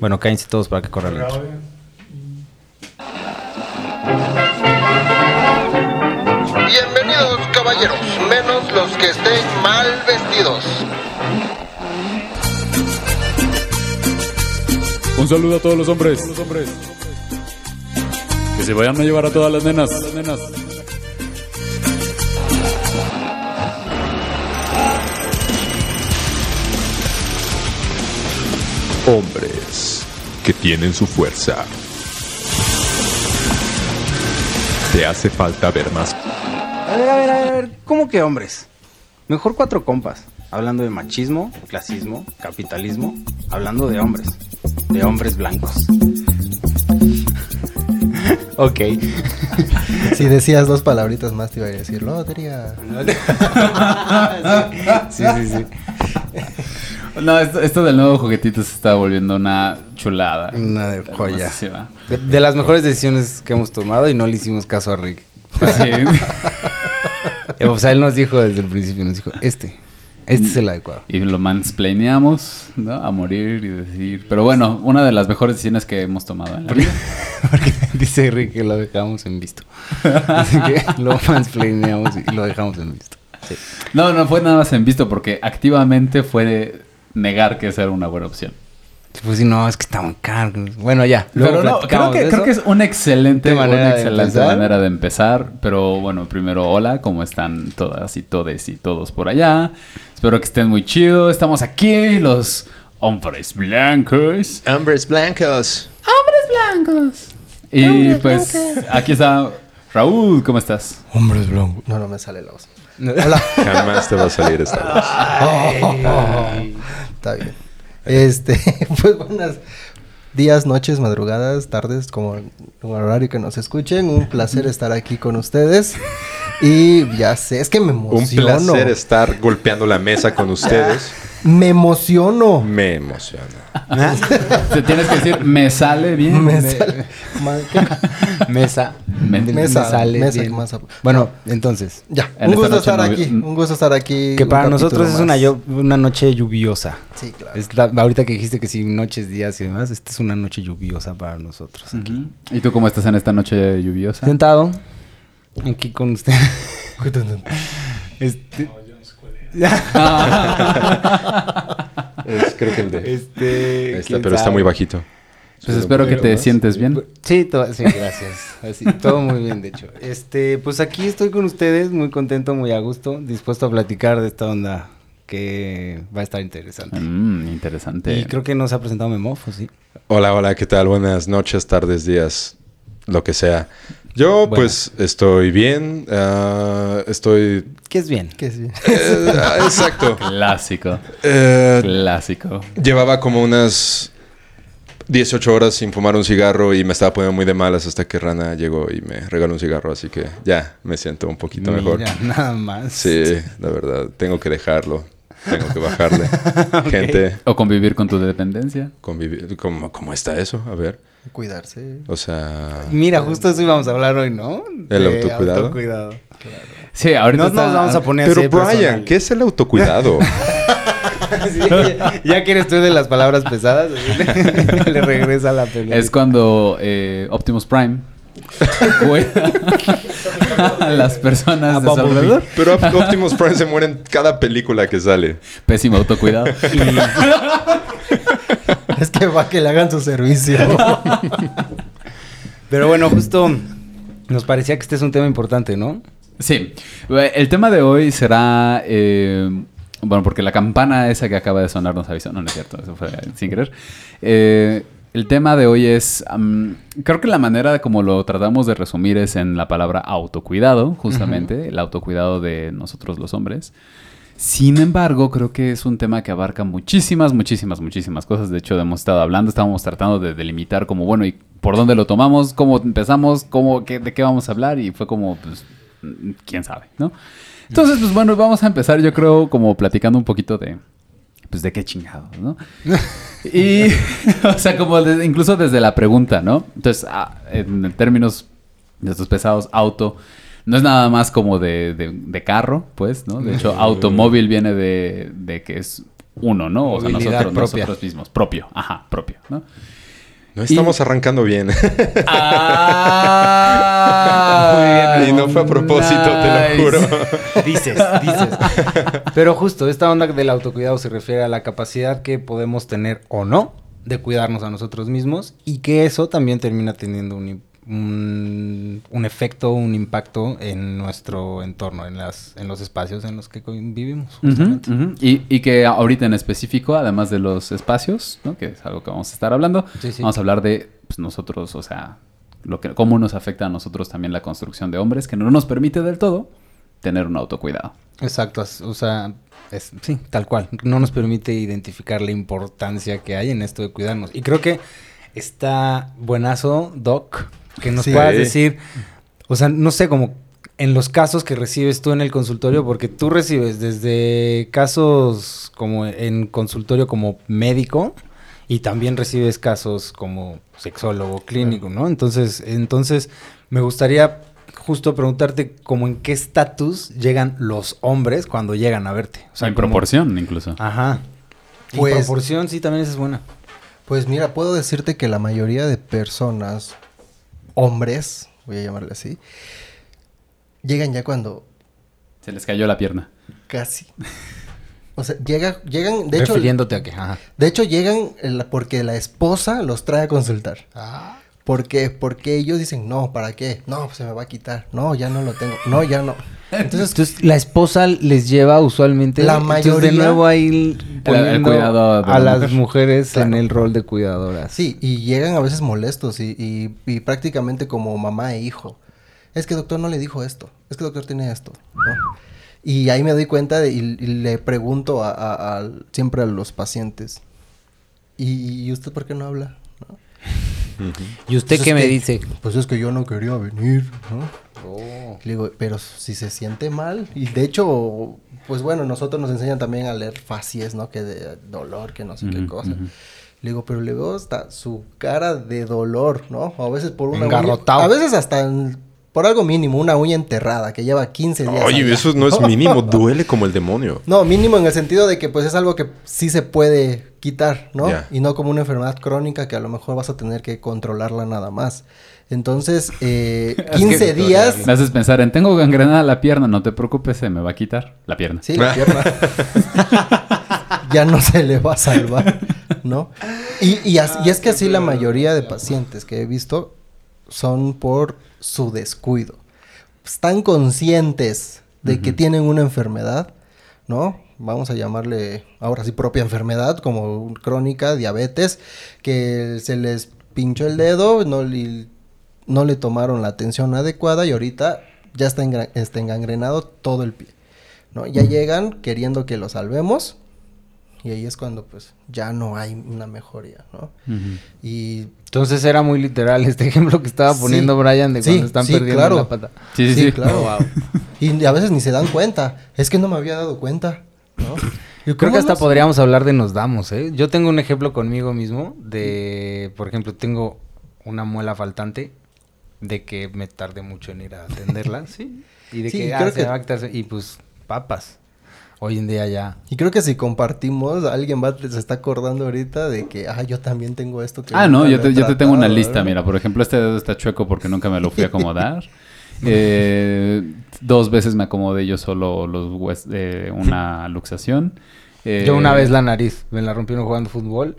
Bueno, cállense todos para que corra la intro. Bienvenidos caballeros, menos los que estén mal vestidos. Un saludo a todos los hombres. Que se vayan a llevar a todas las nenas. Hombres que tienen su fuerza. Te hace falta ver más. A ver, a ver, a ver. ¿Cómo que hombres? Mejor cuatro compas. Hablando de machismo, clasismo, capitalismo. Hablando de hombres. De hombres blancos. ok. Si decías dos palabritas más, te iba a decir lotería. sí, sí, sí. No, esto, esto del nuevo juguetito se está volviendo una chulada. Una de joya. De, de las mejores decisiones que hemos tomado y no le hicimos caso a Rick. Sí. O sea, él nos dijo desde el principio, nos dijo, este, este es el adecuado. Y lo mansplaneamos, ¿no? A morir y decir. Pero bueno, una de las mejores decisiones que hemos tomado en la vida. Porque dice Rick que lo dejamos en visto. Dice que lo mansplaneamos y lo dejamos en visto. Sí. No, no fue nada más en visto porque activamente fue de negar que esa era una buena opción. Pues si no, es que está muy caro. Bueno, ya. Pero luego no, creo que, de creo que es una excelente, De manera una de excelente empezar. manera de empezar. Pero bueno, primero, hola, ¿cómo están todas y todes y todos por allá? Espero que estén muy chido. Estamos aquí, los hombres blancos. Hombres blancos. Y pues aquí está Raúl, ¿cómo estás? Hombres blancos. No, no me sale la voz. Hola. Jamás te va a salir esta voz. Está bien. Este, pues buenas días, noches, madrugadas, tardes, como el horario que nos escuchen. Un placer estar aquí con ustedes. Y ya sé, es que me Un emociono. placer estar golpeando la mesa con ustedes. Me emociono. Me emociona. Te tienes que decir, me sale bien. Me sale- ma- ¿qué? Mesa. Me- Me Mesa, sale mesa. Bueno, entonces. Ya, En un gusto estar no- aquí. Un gusto estar aquí. Que para nosotros es una, una noche lluviosa. Sí, claro. Es la- ahorita que dijiste que sí, noches, días y demás, esta es una noche lluviosa para nosotros. ¿Y tú cómo estás en esta noche lluviosa? Sentado aquí con usted. este, Es, creo que el de. este, Ahí está, ¿quién pero está muy bajito. Pues espero que te sientes bien. Sí, to- sí, gracias. Así, todo muy bien, de hecho. Este, pues aquí estoy con ustedes, muy contento, muy a gusto, dispuesto a platicar de esta onda que va a estar interesante. Mm, interesante. Y creo que no se ha presentado Memofo, ¿sí? Hola, hola, ¿qué tal? Buenas noches, tardes, días, lo que sea. Yo, Bueno. pues, estoy bien. ah, estoy. ¿Qué es bien? Que sí. eh, ah, exacto. Clásico. Eh, Clásico. Llevaba como unas 18 horas sin fumar un cigarro y me estaba poniendo muy de malas hasta que Rana llegó y me regaló un cigarro, así que ya me siento un poquito mejor. Mira, nada más. Sí, la verdad, tengo que dejarlo, tengo que bajarle. Gente, O convivir con tu dependencia. convivir, ¿cómo, ¿cómo está eso? A ver, Cuidarse. o sea, Mira, justo eso íbamos a hablar hoy, ¿no? ¿El De autocuidado? autocuidado. Sí, ahorita No está- nos vamos a poner pero así Brian, personal. ¿qué es el autocuidado? Sí, ya, ya que eres tú de las palabras pesadas, le regresa la pelea. Es cuando eh, Optimus Prime cuida a las personas A de su alrededor. pero Op- Optimus Prime se muere en cada película que sale. Pésimo autocuidado. Es que va a que le hagan su servicio. Pero bueno, justo nos parecía que este es un tema importante, ¿no? Sí, el tema de hoy será, eh, bueno, porque la campana esa que acaba de sonar nos avisó, no, no es cierto, eso fue sin querer. Eh, el tema de hoy es, creo que la manera como lo tratamos de resumir es en la palabra autocuidado, justamente, el autocuidado de nosotros los hombres. Sin embargo, creo que es un tema que abarca muchísimas, muchísimas, muchísimas cosas. De hecho, hemos estado hablando, estábamos tratando de delimitar como, bueno, ¿y por dónde lo tomamos? ¿Cómo empezamos? ¿Cómo, qué, ¿De qué vamos a hablar? Y fue como, pues, mm, quién sabe, ¿no? Entonces, pues bueno, vamos a empezar, yo creo, como platicando un poquito de, pues, de qué chingados, ¿no? y, o sea, como de- incluso desde la pregunta, ¿no? Entonces, ah, en términos de estos pesados, auto, no es nada más como de, de- de carro, pues, ¿no? De hecho, automóvil viene de, de que es uno, ¿no? O sea, nosotros, propia. nosotros mismos. Propio, ajá, propio, ¿no? No estamos arrancando bien. Ah, y no fue a propósito, te lo juro. Dices, dices. Pero justo, esta onda del autocuidado se refiere a la capacidad que podemos tener o no de cuidarnos a nosotros mismos y que eso también termina teniendo un, un, un efecto, un impacto en nuestro entorno, en, las, en los espacios en los que vivimos. Y, y que ahorita en específico, además de los espacios, ¿no? que es algo que vamos a estar hablando, Sí, sí. vamos a hablar de pues, nosotros, o sea, lo que, cómo nos afecta a nosotros también la construcción de hombres, que no nos permite del todo tener un autocuidado. Exacto, o sea, es, sí, tal cual. No nos permite identificar la importancia que hay en esto de cuidarnos. Y creo que está buenazo, Doc, que nos Sí. puedas decir, o sea, no sé, como en los casos que recibes tú en el consultorio, porque tú recibes desde casos como en consultorio como médico y también recibes casos como sexólogo clínico, ¿no? Entonces, entonces me gustaría justo preguntarte como en qué estatus llegan los hombres cuando llegan a verte. O sea, en como- proporción, incluso. Ajá. Pues- en proporción, sí, también esa es buena. Pues mira, puedo decirte que la mayoría de personas, hombres, voy a llamarle así, llegan ya cuando Se les cayó la pierna. casi. O sea, llega, llegan, de hecho, Refiriéndote a que, ajá. de hecho llegan el- porque la esposa los trae a consultar. ¿Por qué? Porque ellos dicen, no, ¿para qué? No, pues se me va a quitar. No, ya no lo tengo. No, ya no. Entonces, Entonces, la esposa les lleva usualmente. La entonces, de mayoría- nuevo ahí poniendo cuidado a la las mujer. mujeres en el rol de cuidadoras. sí, y llegan a veces molestos y, y- y prácticamente como mamá e hijo. Es que doctor no le dijo esto. Es que doctor tiene esto. ¿no? Y ahí me doy cuenta de- y, y le pregunto a, a- a- siempre a los pacientes. ¿Y, y usted por qué no habla? ¿No? ¿Y usted Pues qué me que- dice? Pues es que yo no quería venir, ¿no? Le digo, pero si se siente mal. Y de hecho, pues bueno, nosotros nos enseñan también a leer facies, ¿no? Que de dolor, que no sé qué cosa. Le digo, pero le veo hasta su cara de dolor, ¿no? O a veces por una Engarrotado. uña- A veces hasta en- por algo mínimo, una uña enterrada que lleva 15 días. Oye, allá. eso no es mínimo, duele como el demonio. No, mínimo en el sentido de que pues es algo que sí se puede quitar, ¿no? Y no como una enfermedad crónica que a lo mejor vas a tener que controlarla nada más. Entonces, eh, 15 días... Me haces pensar en, tengo gangrenada la pierna, no te preocupes, se me va a quitar la pierna. Sí, la pierna. ya no se le va a salvar, ¿no? Y, y as- y es que así la mayoría de pacientes que he visto son por su descuido. Están conscientes de que tienen una enfermedad, ¿no? Vamos a llamarle ahora sí propia enfermedad, como crónica, diabetes, que se les pinchó el dedo, no le, no le tomaron la atención adecuada y ahorita ya está, engra- está engangrenado todo el pie. ¿no? Ya llegan queriendo que lo salvemos y ahí es cuando pues ya no hay una mejoría, ¿no? Y Entonces era muy literal este ejemplo que estaba Sí. poniendo Brian de Sí, cuando están sí, perdiendo claro. la pata. Sí, sí, sí. claro. Wow. Y a veces ni se dan cuenta. Es que no me había dado cuenta, ¿no? ¿Y Creo cómo que hasta podríamos hablar de nos damos, ¿eh? Yo tengo un ejemplo conmigo mismo de, por ejemplo, tengo una muela faltante de que me tardé mucho en ir a atenderla, ¿sí? Y de Sí, que, ah, creo se que- va a quitar- y pues papas. Hoy en día ya. Y creo que si compartimos, alguien va, se está acordando ahorita de que, ah, yo también tengo esto que Ah, no, yo te, yo te tengo una lista, mira, por ejemplo, este dedo está chueco porque nunca me lo fui a acomodar. Eh, dos veces me acomodé yo solo los hues- eh, una luxación. Eh, Yo una vez la nariz, me la rompieron jugando fútbol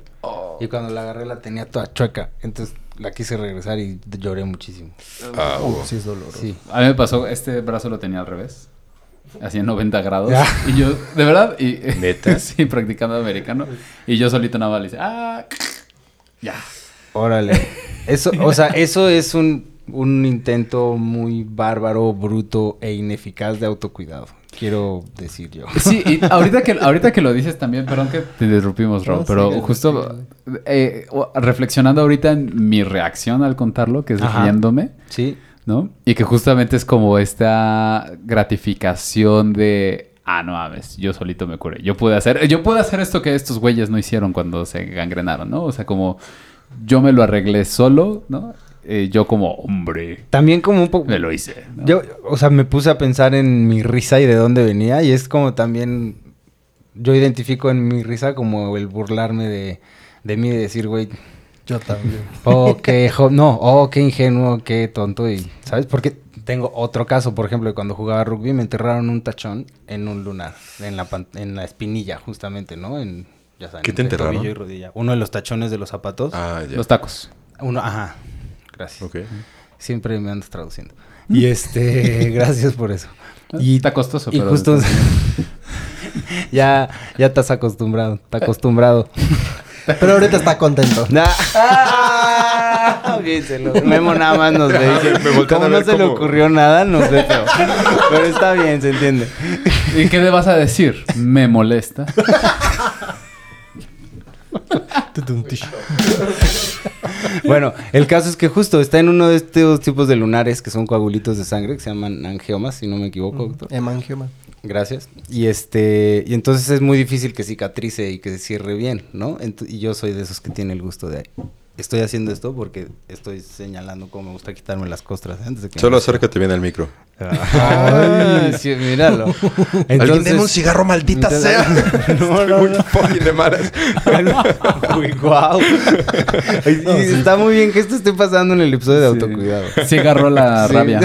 y cuando la agarré la tenía toda chueca. Entonces la quise regresar y lloré muchísimo. Ah, Uh, sí es doloroso. Sí. A mí me pasó, este brazo lo tenía al revés. Así en 90 grados. Ya. Y yo, de verdad, y, ¿Neta? sí, practicando americano. Y yo solito nada más le hice, ah, ya. Órale. Eso, o sea, eso es un, un intento muy bárbaro, bruto e ineficaz de autocuidado. Quiero decir yo. Sí, y ahorita que, ahorita que lo dices también, perdón que te interrumpimos, Rob, No, pero justo eh, reflexionando ahorita en mi reacción al contarlo, que es Ajá. riéndome, Sí. ¿no? Y que justamente es como esta gratificación de, ah, no mames, yo solito me curé. Yo pude hacer, yo pude hacer esto que estos güeyes no hicieron cuando se gangrenaron, ¿no? O sea, como yo me lo arreglé solo, ¿no? Eh, yo como hombre También como un poco... me lo hice. ¿no? Yo, o sea, me puse a pensar en mi risa y de dónde venía y es como también yo identifico en mi risa como el burlarme de, de mí, de decir, güey, Yo también. oh, qué jo- no, oh, qué ingenuo, qué tonto, y, ¿sabes? Porque tengo otro caso, por ejemplo, de cuando jugaba rugby me enterraron un tachón en un lunar, en la, pan- en la espinilla, justamente, ¿no? En, ya saben, ¿Qué te enterraron? y rodilla. Uno de los tachones de los zapatos. Ah, ya. Los tacos. Uno, ajá, gracias. Siempre me andas traduciendo. Y este, gracias por eso. Y Está costoso, y pero... justo ya, ya estás acostumbrado, está acostumbrado. Pero ahorita está contento. Nah. Ah. Memo nada más nos ve. dice, Como no se le ocurrió nada, nos ve feo. Pero está bien, se entiende. ¿Y qué le vas a decir? Me molesta. Bueno, el caso es que justo está en uno de estos tipos de lunares que son coagulitos de sangre, que se llaman angiomas, si no me equivoco, doctor. Hemangioma. Gracias. Y este, y entonces es muy difícil que cicatrice y que se cierre bien, ¿no? Ent- y yo soy de esos que tiene el gusto de estoy haciendo esto porque estoy señalando cómo me gusta quitarme las costras ¿eh? antes de que Solo me- acércate bien al micro. Ay, sí, míralo. Alguien deme un cigarro, maldita sea. No, Estoy no, muy no. Uy, guau. Y está muy bien que esto esté pasando en el episodio de Sí. autocuidado. Sí agarró la Sí. rabia.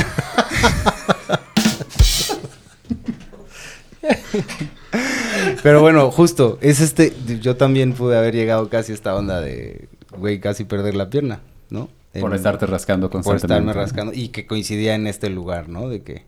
Pero bueno, justo, es este, yo también pude haber llegado casi a esta onda de, güey, casi perder la pierna, ¿no? Por estarte rascando por constantemente. estarme rascando y que coincidía en este lugar, ¿no? De que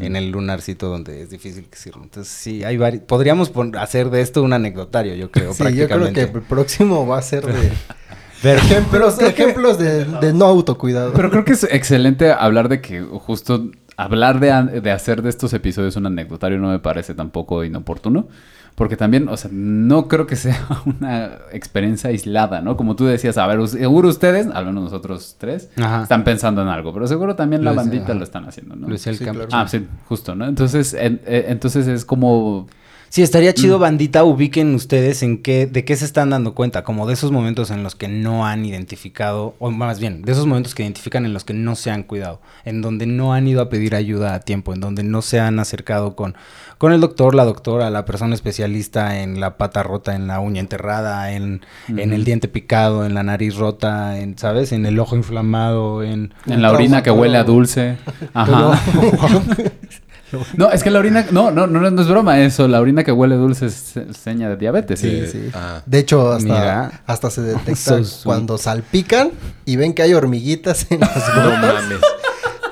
en el lunarcito donde es difícil que sirva. Entonces sí, hay varios, podríamos hacer de esto un anecdotario, yo creo, Sí, yo creo que el próximo va a ser de Pero- ejemplos, ejemplos de, de no autocuidado. Pero creo que es excelente hablar de que justo hablar de, an- de hacer de estos episodios un anecdotario no me parece tampoco inoportuno. Porque también, o sea, no creo que sea una experiencia aislada, ¿no? Como tú decías, a ver, seguro ustedes, al menos nosotros tres, Ajá. están pensando en algo, pero seguro también la bandita ajá. lo están haciendo, ¿no? Lo decía el Sí, claro. Ah, sí, justo, ¿no? Entonces, en- eh, entonces es como... Sí, estaría Mm. chido, bandita, ubiquen ustedes en qué, de qué se están dando cuenta, como de esos momentos en los que no han identificado, o más bien, de esos momentos que identifican en los que no se han cuidado, en donde no han ido a pedir ayuda a tiempo, en donde no se han acercado con, con el doctor, la doctora, la persona especialista en la pata rota, en la uña enterrada, en, en el diente picado, en la nariz rota, en, ¿sabes? En el ojo inflamado, en... En la orina que huele a dulce. Ajá. No, es que la orina... No, no, no, no es broma eso. La orina que huele dulce es se- seña de diabetes. Sí, Sí. sí. Ah. De hecho, hasta, Mira. hasta se detecta So cuando salpican y ven que hay hormiguitas en las No gotas. mames.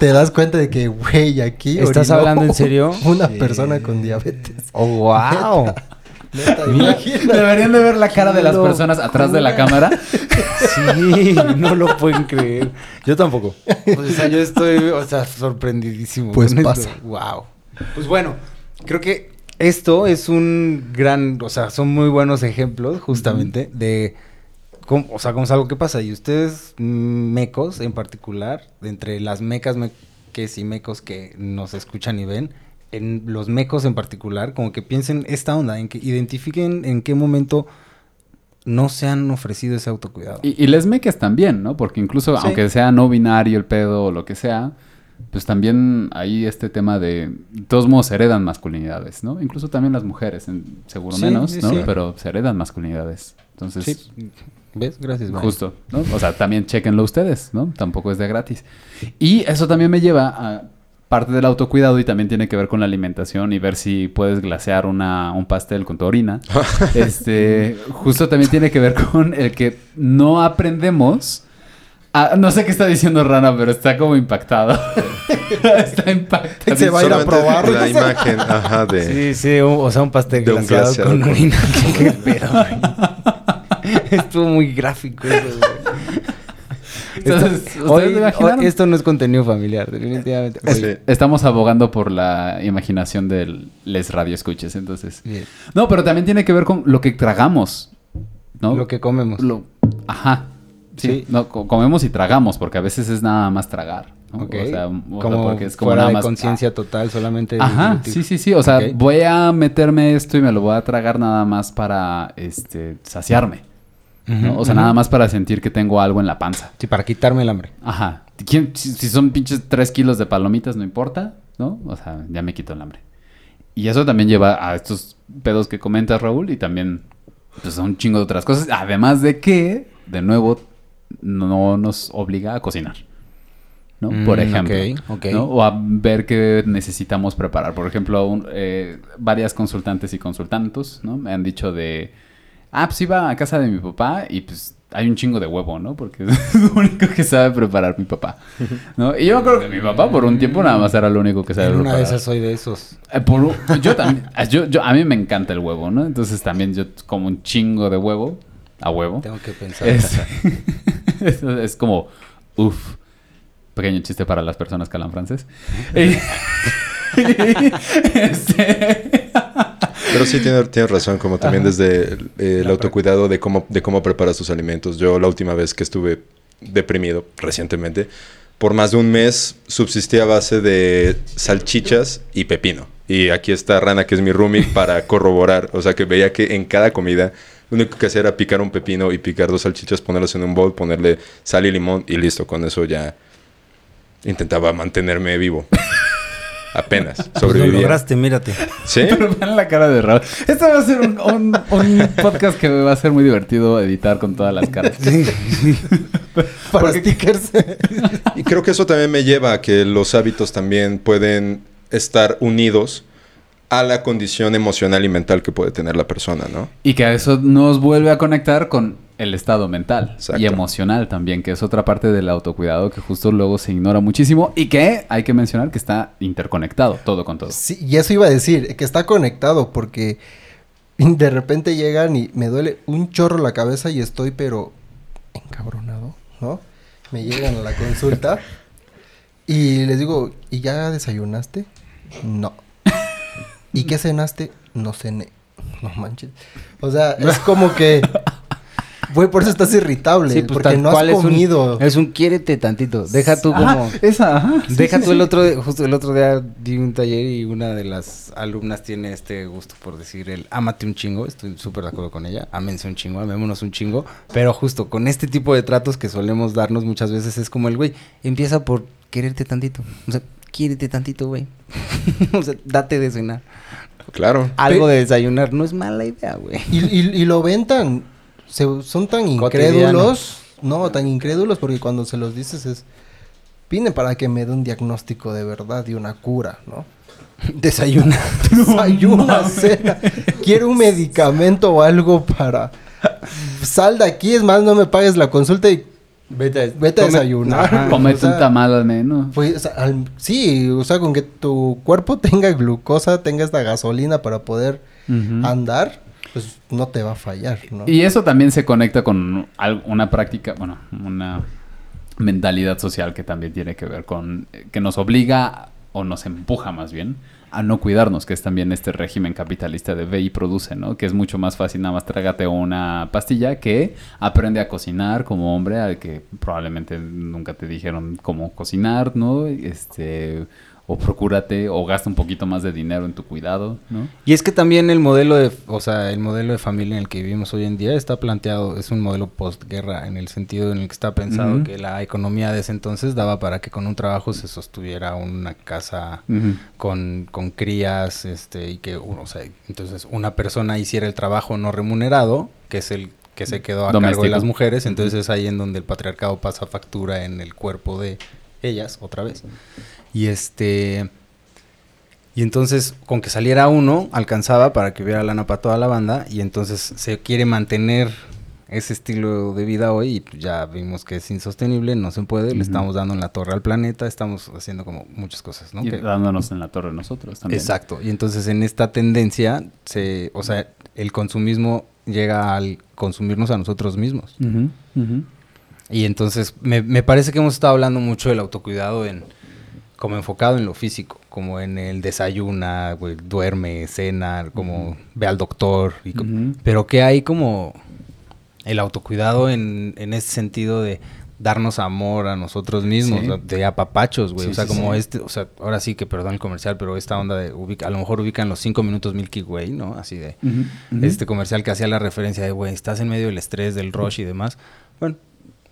Te das cuenta de que, güey, aquí. ¿Estás orinó hablando en serio? Una persona con diabetes. ¡Oh, wow! Neta. Deberían de ver la cara de las personas atrás de la cámara. Sí, no lo pueden creer. Yo tampoco. O sea, yo estoy, o sea, sorprendidísimo. Pues pasa. Wow. Pues bueno, creo que esto es un gran, o sea, son muy buenos ejemplos justamente de cómo, o sea, cómo es algo que pasa. Y ustedes, mecos en particular, entre las mecas meques y mecos que nos escuchan y ven, en los mecos en particular, como que piensen esta onda, en que identifiquen en qué momento no se han ofrecido ese autocuidado. Y, y les meques también, ¿no? Porque incluso, Sí. aunque sea no binario el pedo o lo que sea, pues también hay este tema de... De todos modos se heredan masculinidades, ¿no? Incluso también las mujeres, en- seguro Sí, menos, sí, ¿no? sí. Pero se heredan masculinidades. Entonces... Sí. ¿Ves? Gracias, Brian. Justo, ¿no? O sea, también chequenlo ustedes, ¿no? Tampoco es de gratis. Y eso también me lleva a parte del autocuidado y también tiene que ver con la alimentación y ver si puedes glasear una, un pastel con tu orina. este, justo también tiene que ver con el que no aprendemos. A- no sé qué está diciendo Rana, pero está como impactado. está impactado. Se va a ir a probar. La imagen, ajá, de... Sí, sí, un- o sea, un pastel De un glaseado glaseado con con- orina. ¿Qué pedo? Estuvo muy gráfico eso, güey. Entonces, Esto- ¿ustedes hoy- hoy- esto no es contenido familiar, definitivamente. Estamos abogando por la imaginación de les radioescuches, entonces. Bien. No, pero también tiene que ver con lo que tragamos, ¿no? Lo que comemos. Lo- Ajá. Sí. Sí. No, co- comemos y tragamos, porque a veces es nada más tragar. ¿no? Ok. O sea, o como porque es como fuera nada de más. conciencia total, solamente. Ajá, sí, sí, sí. O sea, voy a meterme esto y me lo voy a tragar nada más para este saciarme. O sea, nada más para sentir que tengo algo en la panza. Sí, para quitarme el hambre. Ajá. ¿Quién- si, si son pinches tres kilos de palomitas, no importa, ¿no? O sea, ya me quito el hambre. y eso también lleva a estos pedos que comentas, Raúl, y también pues, a un chingo de otras cosas. Además de que, de nuevo, no nos obliga a cocinar. ¿no? Mm, Por ejemplo. ¿no? O a ver qué necesitamos preparar. Por ejemplo, un- eh, varias consultantes y consultantos, ¿no? Me han dicho de... Ah, pues iba a casa de mi papá y pues hay un chingo de huevo, ¿no? Porque es lo único que sabe preparar mi papá, ¿no? Y yo me acuerdo que mi papá por un tiempo nada más era lo único que sabe En una preparar. de esas soy de esos. Eh, por yo también, yo, yo- a mí me encanta el huevo, ¿no? Entonces también yo como un chingo de huevo, a huevo. Tengo que pensar. Es, es, es como, uff, pequeño chiste para las personas que hablan francés. Este, Pero sí tienes tiene razón, como también desde el, el autocuidado de cómo, de cómo preparas tus alimentos. Yo la última vez que estuve deprimido recientemente, por más de un mes subsistí a base de salchichas y pepino. Y aquí está Rana, que es mi roomie, para corroborar. O sea, que veía que en cada comida lo único que hacía era picar un pepino y picar dos salchichas, ponerlos en un bowl, ponerle sal y limón y listo. Con eso ya intentaba mantenerme vivo. Apenas Pues lo sobrevivía. lograste, mírate. ¿Sí? pero vean la cara de Raúl. Esto va a ser un, un- un podcast que va a ser muy divertido editar con todas las caras. Para stickers. Y creo que eso también me lleva a que los hábitos también pueden estar unidos a la condición emocional y mental que puede tener la persona, ¿no? Y que eso nos vuelve a conectar con el estado mental Exacto. y emocional también, que es otra parte del autocuidado que justo luego se ignora muchísimo y que hay que mencionar que está interconectado todo con todo. Sí, y eso iba a decir, que está conectado porque de repente llegan y me duele un chorro la cabeza y estoy pero encabronado, ¿no? Me llegan a la consulta y les digo, ¿y ya desayunaste? No. ¿Y qué cenaste? No cené. No manches. O sea, es como que... Güey, por eso estás irritable, Sí, pues, porque no has cual es un- comido. Es un, quiérete tantito. Deja tú como... Ajá, esa, ajá. Sí, Deja sí, tú sí. el otro, justo el otro día di un taller y una de las alumnas tiene este gusto por decir el ámate un chingo, estoy súper de acuerdo con ella, ámense un chingo, amémonos un chingo, pero justo con este tipo de tratos que solemos darnos muchas veces es como el güey, empieza por quererte tantito, o sea, quiérete tantito, güey, o sea, date de cenar, Claro. algo de desayunar, no es mala idea, güey. Y, y- y lo ven tan... se- son tan Cotidiano. incrédulos. No, tan incrédulos porque cuando se los dices es... Vine para que me dé un diagnóstico de verdad y una cura, ¿no? Desayuna. Desayuna, cena. Quiero un medicamento o algo para... Sal de aquí, es más, no me pagues la consulta y Vete a, vete a come- desayunar. Ajá. Comete O sea, un tamal al menos. Pues, o sea, al- sí, o sea, con que tu cuerpo tenga glucosa, tenga esta gasolina para poder andar, pues no te va a fallar, ¿no? Y eso también se conecta con una práctica, bueno, una mentalidad social que también tiene que ver con, eh, que nos obliga o nos empuja más bien a no cuidarnos, que es también este régimen capitalista de ve y produce, ¿no? Que es mucho más fácil nada más trágate una pastilla que aprende a cocinar como hombre al que probablemente nunca te dijeron cómo cocinar, ¿no? Este o procúrate o gasta un poquito más de dinero en tu cuidado, ¿no? Y es que también el modelo de, o sea, el modelo de familia en el que vivimos hoy en día está planteado, es un modelo postguerra en el sentido en el que está pensado que la economía de ese entonces daba para que con un trabajo se sostuviera una casa con, con crías, este, y que uno, o sea, entonces una persona hiciera el trabajo no remunerado, que es el que se quedó a cargo de las mujeres, entonces es ahí en donde el patriarcado pasa factura en el cuerpo de ellas, otra vez. Y este... Y entonces, con que saliera uno, alcanzaba para que hubiera lana para toda la banda. Y entonces se quiere mantener ese estilo de vida hoy. Y pues ya vimos que es insostenible, no se puede. Le estamos dando en la torre al planeta, estamos haciendo como muchas cosas, ¿no? Y Que- dándonos en la torre nosotros también. Exacto. Y entonces en esta tendencia, se, o sea, el consumismo llega al consumirnos a nosotros mismos. Y entonces me, me parece que hemos estado hablando mucho del autocuidado en como enfocado en lo físico, como en el desayuna, güey, duerme, cena, como ve al doctor, y pero que hay como el autocuidado en, en ese sentido de darnos amor a nosotros mismos, Sí. de apapachos, güey, Sí, o sea, sí, como este, o sea, ahora sí que perdón el comercial, pero esta onda de ubica, a lo mejor ubican los cinco minutos Milky Way, ¿no? Así de este comercial que hacía la referencia de, güey, estás en medio del estrés, del rush y demás. Bueno,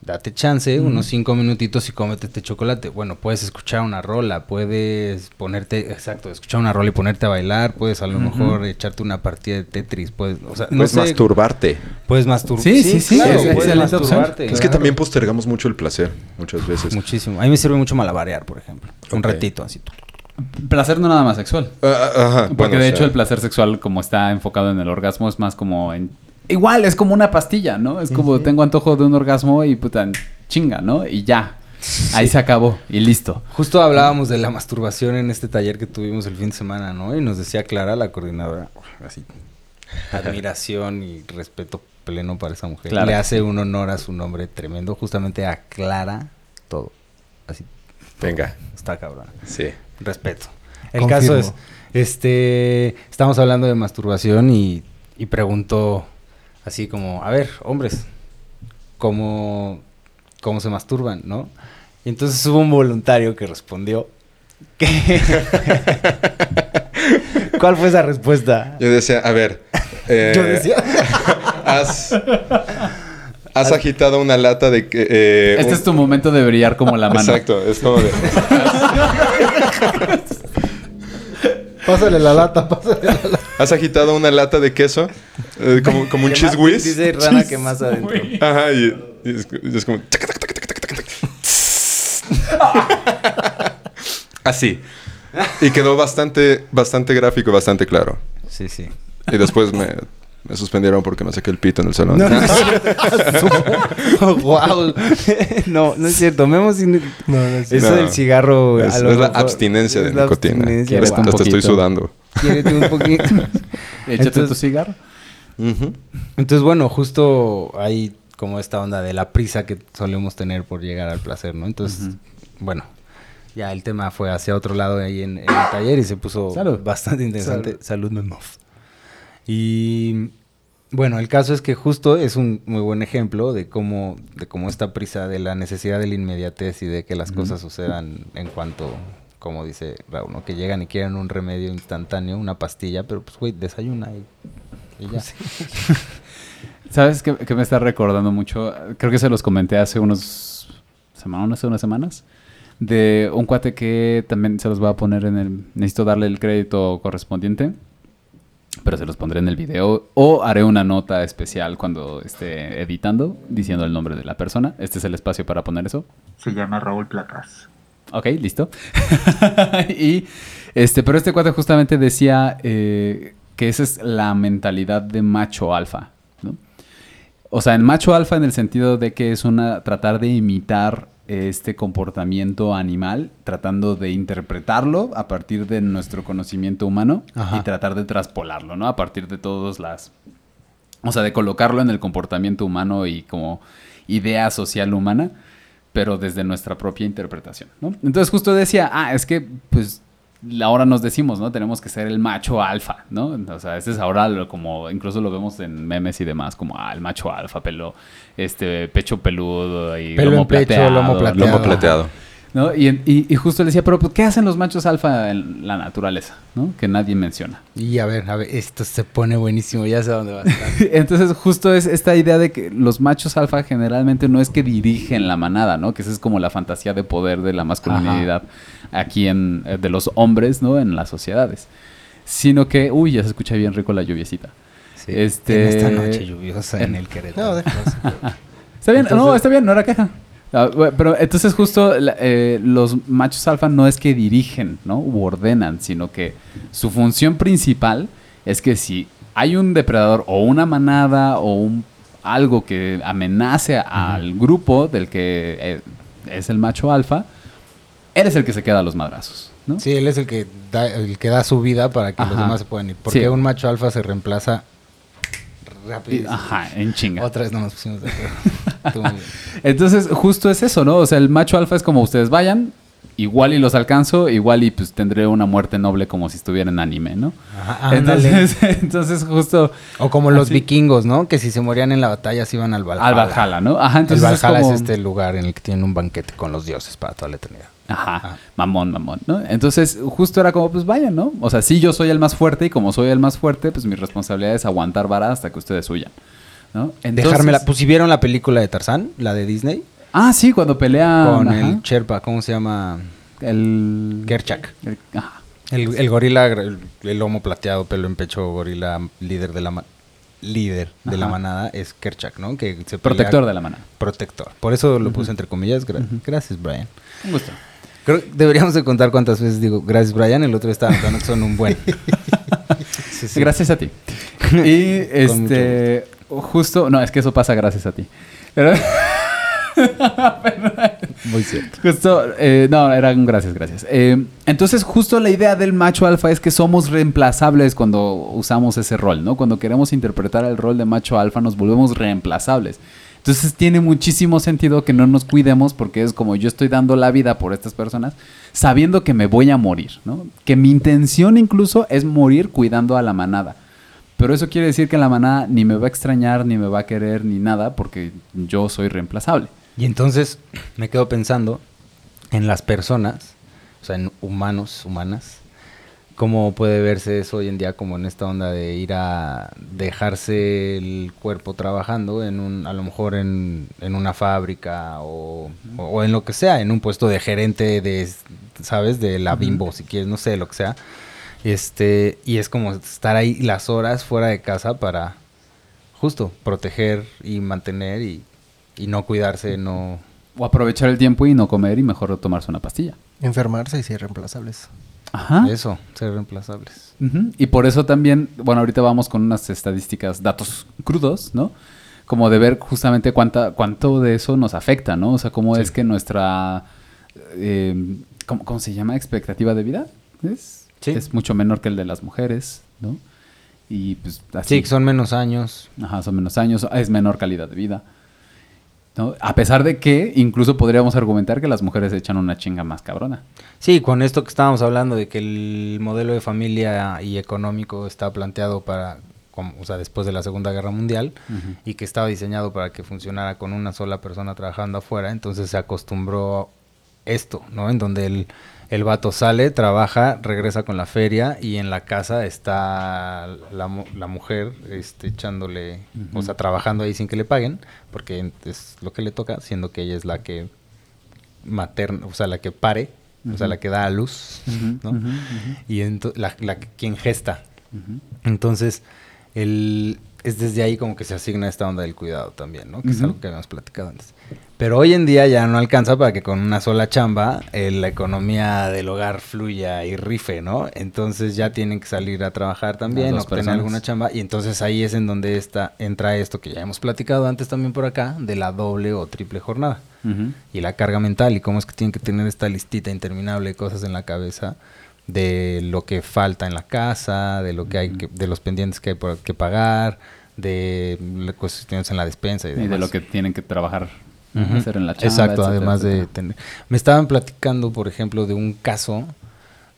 date chance, unos cinco minutitos y cómete este chocolate. Bueno, puedes escuchar una rola, puedes ponerte, exacto, escuchar una rola y ponerte a bailar, puedes a lo mejor echarte una partida de Tetris, puedes, o sea, no Puedes sé, masturbarte. puedes masturbar. Sí, sí, sí, claro, es puedes masturbarte, que claro. también postergamos mucho el placer, muchas veces. Muchísimo. A mí me sirve mucho malabarear, por ejemplo. Un ratito, así. Placer no nada más sexual. Ah, ah, ajá, Porque bueno, de hecho sea, el placer sexual como está enfocado en el orgasmo es más como en... Igual, es como una pastilla, ¿no? Es como tengo antojo de un orgasmo y puta, chinga, ¿no? Y ya. Ahí se acabó y listo. Justo hablábamos de la masturbación en este taller que tuvimos el fin de semana, ¿no? Y nos decía Clara, la coordinadora, así, admiración y respeto pleno para esa mujer. Clara. Le hace un honor a su nombre tremendo, justamente a Clara todo. Así, Venga, está cabrón. sí. Respeto. El Confirmo. caso es, este, estamos hablando de masturbación y, y preguntó así como, a ver, hombres, ¿cómo, cómo se masturban, no? Y entonces hubo un voluntario que respondió que... ¿Cuál fue esa respuesta? Yo decía, a ver. eh, Yo decía. Has, has agitado una lata de que. eh, Este un- es tu momento de brillar como la mano. Exacto, es como de. Pásale la lata, pásale la lata. Has agitado una lata de queso, eh, como, como un cheese whiz. Dice Rana que más adentro. Ajá, y, y es, y es como. Así. Y quedó bastante, bastante gráfico, bastante claro. Sí, sí. Y después me, me suspendieron porque me saqué el pito en el salón. No, no es cierto. wow. no, no es cierto. Memo sí- No, no es Eso No. del cigarro. Es, a lo es la mejor- abstinencia de la nicotina. abstinencia, ¿Quieres Hasta un hasta estoy sudando. Quiérete un poquito. Échate Entonces- tu cigarro. Entonces, bueno, justo hay como esta onda de la prisa que solemos tener por llegar al placer, ¿no? Entonces, bueno, ya el tema fue hacia otro lado ahí en, en el taller y se puso Salud. bastante interesante. Salud, Memof. Y bueno, el caso es que justo es un muy buen ejemplo de cómo, de cómo esta prisa de la necesidad de la inmediatez y de que las cosas sucedan en cuanto, como dice Raúl, ¿no? Que llegan y quieren un remedio instantáneo, una pastilla, pero pues, güey, desayuna y, y ya. ¿Sabes qué, qué me está recordando mucho? Creo que se los comenté hace unos semanas, hace unas semanas. De un cuate que también se los voy a poner en el... Necesito darle el crédito correspondiente. Pero se los pondré en el video. O haré una nota especial cuando esté editando diciendo el nombre de la persona. Este es el espacio para poner eso. Se llama Raúl Placas. Ok, listo. y este, pero este cuate justamente decía eh, que esa es la mentalidad de macho alfa, ¿no? O sea, en macho alfa en el sentido de que es una tratar de imitar este comportamiento animal, tratando de interpretarlo a partir de nuestro conocimiento humano Ajá. y tratar de traspolarlo, ¿no? A partir de todas las o sea, de colocarlo en el comportamiento humano y como idea social humana, pero desde nuestra propia interpretación, ¿no? Entonces justo decía, ah, es que, pues, ahora nos decimos, ¿no? Tenemos que ser el macho alfa, ¿no? O sea, este es ahora lo- como, incluso lo vemos en memes y demás, como, ah, el macho alfa, pelo, este, pecho peludo y Pelo lomo en pecho, plateado. lomo plateado. Lomo plateado. ¿No? Y, y- y justo le decía, pero pues, ¿qué hacen los machos alfa en la naturaleza? ¿no? Que nadie menciona. Y a ver, a ver, esto se pone buenísimo, ya sé dónde va a estar. Entonces, justo es esta idea de que los machos alfa generalmente no es que dirigen la manada, ¿no? Que esa es como la fantasía de poder de la masculinidad aquí en eh, de los hombres, ¿no? En las sociedades. Sino que, uy, ya se escucha bien rico la lluviecita. Sí, Este- En esta noche lluviosa en en- el Querétaro. No. Está bien, no, está bien, no era queja. Ah, pero entonces justo eh, los machos alfa no es que dirigen, ¿no? U ordenan, sino que su función principal es que si hay un depredador o una manada o un algo que amenace al grupo del que eh, es el macho alfa, él es el que se queda a los madrazos, ¿no? Sí, él es el que da, el que da su vida para que los demás se puedan ir. Porque Sí. un macho alfa se reemplaza rápido. Ajá, en chinga. Otra vez no nos pusimos de acuerdo. Entonces, justo es eso, ¿no? O sea, el macho alfa es como ustedes vayan, igual y los alcanzo, igual y pues tendré una muerte noble como si estuviera en anime, ¿no? Ajá, entonces, entonces, justo O como los vikingos, ¿no? Que si se morían en la batalla se iban al Valhalla. al Valhalla, ¿no? Ajá, El entonces es Valhalla es, como- este lugar en el que tienen un banquete con los dioses para toda la eternidad. Ajá, Ah. mamón, mamón, ¿no? Entonces, justo era como, pues vayan, ¿no? O sea, sí, yo soy el más fuerte y como soy el más fuerte, pues mi responsabilidad es aguantar vara hasta que ustedes huyan, ¿no? Entonces- Dejármela. Pues si vieron la película de Tarzán, la de Disney. Ah, sí, cuando pelea con ajá, el Sherpa, ¿cómo se llama? el Kerchak. el- ajá. El, el gorila, el, el lomo plateado, pelo en pecho, gorila líder de la ma- líder de la manada es Kerchak, ¿no? Que se pelea- Protector de la manada. Protector. Por eso lo puse entre comillas. gra- Gracias, Brian. Un gusto. Creo que deberíamos de contar cuántas veces digo gracias, Brian. El otro está anotando que son un buen. Sí, sí. Gracias a ti. Y este, justo, no, es que eso pasa gracias a ti. Pero, Muy cierto. justo, eh, no, eran gracias, gracias. Eh, entonces, justo la idea del macho alfa es que somos reemplazables cuando usamos ese rol, ¿no? Cuando queremos interpretar el rol de macho alfa, nos volvemos reemplazables. Entonces tiene muchísimo sentido que no nos cuidemos porque es como yo estoy dando la vida por estas personas sabiendo que me voy a morir, ¿no? Que mi intención incluso es morir cuidando a la manada. Pero eso quiere decir que la manada ni me va a extrañar, ni me va a querer, ni nada, porque yo soy reemplazable. Y entonces me quedo pensando en las personas, o sea, en humanos, humanas, cómo puede verse eso hoy en día como en esta onda de ir a dejarse el cuerpo trabajando en un, a lo mejor en, en una fábrica o, o- o en lo que sea, en un puesto de gerente de, ¿sabes? De la bimbo, si quieres, no sé, lo que sea. Este, y es como estar ahí las horas fuera de casa para justo proteger y mantener y, y no cuidarse, no... O aprovechar el tiempo y no comer y mejor tomarse una pastilla. Enfermarse y ser reemplazables. Ajá. Eso, ser reemplazables. Y por eso también, bueno, ahorita vamos con unas estadísticas, datos crudos, ¿no? Como de ver justamente cuánta, cuánto de eso nos afecta, ¿no? O sea, cómo es que nuestra, eh, ¿cómo, cómo se llama? Expectativa de vida, ¿es? Sí. Es mucho menor que el de las mujeres, ¿no? Y pues así. Sí, son menos años. Ajá, son menos años, es menor calidad de vida. ¿No? A pesar de que incluso podríamos argumentar que las mujeres echan una chinga más cabrona. Sí, con esto que estábamos hablando de que el modelo de familia y económico está planteado para, como- o sea, después de la Segunda Guerra Mundial y que estaba diseñado para que funcionara con una sola persona trabajando afuera, entonces se acostumbró esto, ¿no? En donde el, el vato sale, trabaja, regresa con la feria y en la casa está la, la mujer este, echándole, o sea, trabajando ahí sin que le paguen, porque es lo que le toca, siendo que ella es la que materna, o sea, la que pare, o sea, la que da a luz, ¿no? Y la, la que- quien gesta. Entonces, el, es desde ahí como que se asigna esta onda del cuidado también, ¿no? Que es algo que habíamos platicado antes. Pero hoy en día ya no alcanza para que con una sola chamba eh, la economía del hogar fluya y rife, ¿no? Entonces ya tienen que salir a trabajar también, obtener personas. alguna chamba. Y entonces ahí es en donde está, entra esto que ya hemos platicado antes también por acá, de la doble o triple jornada y la carga mental y cómo es que tienen que tener esta listita interminable de cosas en la cabeza de lo que falta en la casa, de lo que hay que, de los pendientes que hay por que pagar, de las cuestiones en la despensa y, Y de demás. lo que tienen que trabajar, Ujú. hacer en la chamba. Exacto, etcétera, además de tener. Me estaban platicando, por ejemplo, de un caso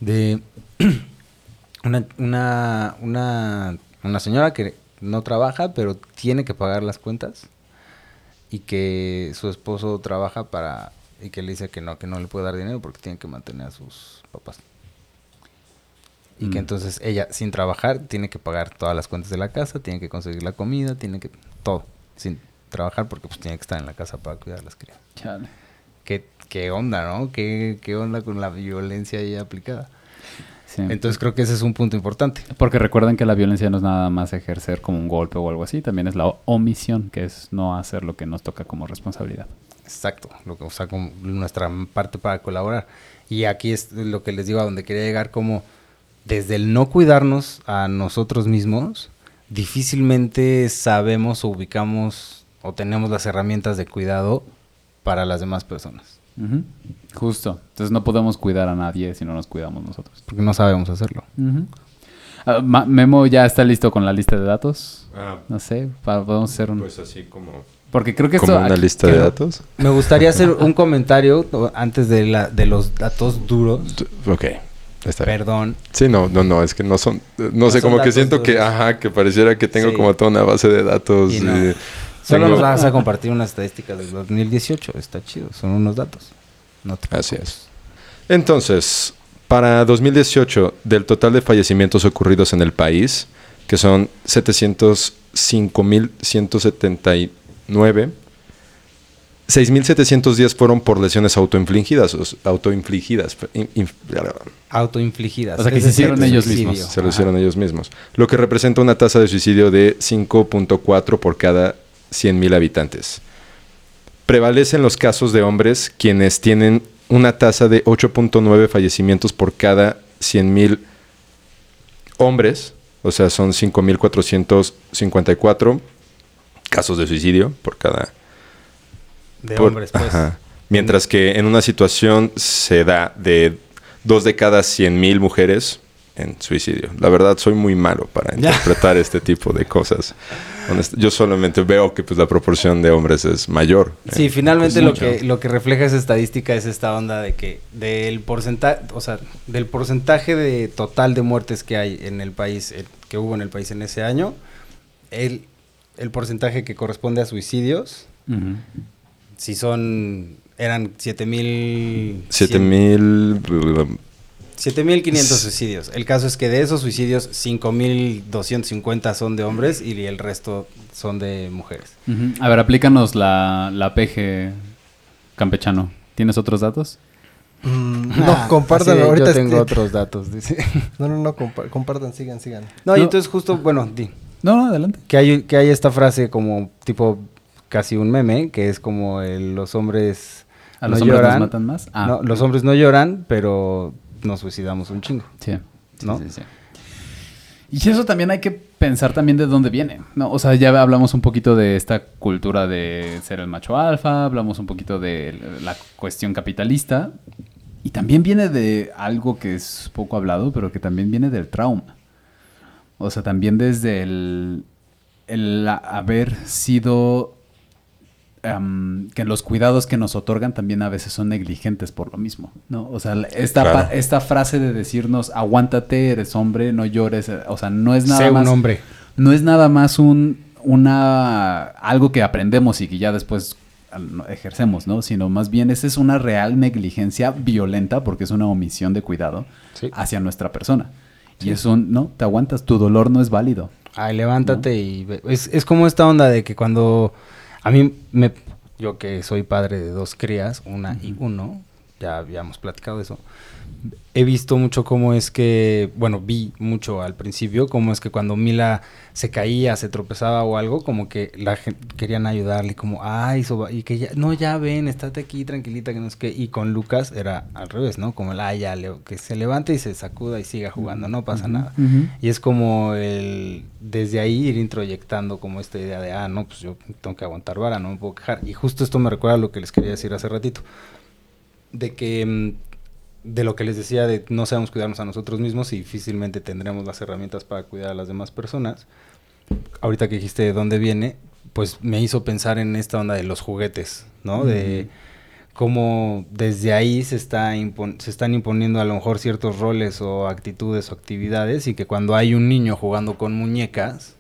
de una, una, una, una señora que no trabaja, pero tiene que pagar las cuentas y que su esposo trabaja para y que le dice que no, que no le puede dar dinero porque tiene que mantener a sus papás. Y que Mm. entonces ella, sin trabajar, tiene que pagar todas las cuentas de la casa, tiene que conseguir la comida, tiene que... todo, sin trabajar porque pues tiene que estar en la casa para cuidar a las crías. Chale. ¿Qué, qué onda, no? ¿Qué, ¿Qué onda con la violencia ahí aplicada? Sí. Entonces creo que ese es un punto importante. Porque recuerden que la violencia no es nada más ejercer como un golpe o algo así, también es la omisión, que es no hacer lo que nos toca como responsabilidad. Exacto, lo que, o sea, como nuestra parte para colaborar. Y aquí es lo que les digo a donde quería llegar, como desde el no cuidarnos a nosotros mismos, difícilmente sabemos o ubicamos o tenemos las herramientas de cuidado para las demás personas. Justo. Entonces no podemos cuidar a nadie si no nos cuidamos nosotros. porque no sabemos hacerlo. Ah, Memo ya está listo con la lista de datos. Ah, No sé, podemos hacer un... pues así como, Porque creo que como esto... una aquí- lista de datos. Me gustaría hacer un comentario antes de, la, de los datos duros. Ok, está bien. Perdón, Sí, no, no, no, es que no son, no, sé, son como que siento que, ajá, que pareciera que tengo Sí. como toda una base de datos. Y no. eh, Solo tengo- nos vas a compartir unas estadísticas del 2018. Está chido, son unos datos. No te Así es. Entonces, para 2018, del total de fallecimientos ocurridos en el país, que son 705.179, 6.710 fueron por lesiones autoinfligidas. autoinfligidas. in- in- Autoinfligidas. O sea, que se hicieron ellos suicidio. mismos. Se lo hicieron ellos mismos. Lo que representa una tasa de suicidio de 5.4 por cada 100.000 habitantes. Prevalecen los casos de hombres quienes tienen una tasa de 8.9 fallecimientos por cada 100.000 hombres. O sea, son 5.454 casos de suicidio por cada De por- hombres, pues. ajá. Mientras que en una situación se da de dos de cada 100.000 mujeres en suicidio. La verdad, soy muy malo para interpretar este tipo de cosas. Honest- Yo solamente veo que pues, la proporción de hombres es mayor. Sí, Eh, finalmente pues, lo mucho. que, lo que refleja esa estadística es esta onda de que del porcentaje, o sea, del porcentaje de total de muertes que hay en el país, eh, que hubo en el país en ese año, el, el porcentaje que corresponde a suicidios, Ujú. Si son, eran 7000... 7.000... 7500 suicidios. El caso es que de esos suicidios, 5250 son de hombres y el resto son de mujeres. A ver, aplícanos la, la PG campechano. ¿Tienes otros datos? Mm, Ah, no, compartan así de, ahorita. Yo tengo este- otros datos. dice. No, no, no, compa- compartan, sigan, sigan. No, y entonces justo, bueno, di, No, no, adelante. que hay, que hay esta frase como tipo casi un meme, que es como el, los hombres ¿A los hombres nos matan más? Ah. no, los hombres no lloran, pero nos suicidamos un chingo. Sí. sí, ¿No? sí, sí. Y eso también hay que pensar también de dónde viene, ¿no? O sea, ya hablamos un poquito de esta cultura de ser el macho alfa, hablamos un poquito de la cuestión capitalista, y también viene de algo que es poco hablado, pero que también viene del trauma. O sea, también desde el, el haber sido... que los cuidados que nos otorgan también a veces son negligentes por lo mismo, ¿no? O sea, esta, Claro. pa- esta frase de decirnos, aguántate, eres hombre, no llores, eh, o sea, no es nada sé más... un hombre. No es nada más un, una, algo que aprendemos y que ya después ejercemos, ¿no? Sino más bien esa es una real negligencia violenta porque es una omisión de cuidado Sí. hacia nuestra persona. Y es un, no, te aguantas, tu dolor no es válido. Ay, levántate y. Es, es como esta onda de que cuando a mí me yo que soy padre de dos crías, una y uno, ya habíamos platicado de eso. He visto mucho cómo es que, bueno, vi mucho al principio cómo es que cuando Mila se caía, se tropezaba o algo, como que la gente querían ayudarle, como, ay, soba", y que ya, no, ya ven, estate aquí tranquilita, que no es que, y con Lucas era al revés, ¿no? Como el, ay, ya, que se levante y se sacuda y siga jugando, no pasa nada. Y es como el, desde ahí ir introyectando como esta idea de, ah, no, pues yo tengo que aguantar vara, no me puedo quejar. Y justo esto me recuerda a lo que les quería decir hace ratito. De que, mm, de lo que les decía de no sabemos cuidarnos a nosotros mismos y difícilmente tendremos las herramientas para cuidar a las demás personas. Ahorita que dijiste de dónde viene, pues me hizo pensar en esta onda de los juguetes, ¿no? De cómo desde ahí se, está se están imponiendo a lo mejor ciertos roles o actitudes o actividades y que cuando hay un niño jugando con muñecas,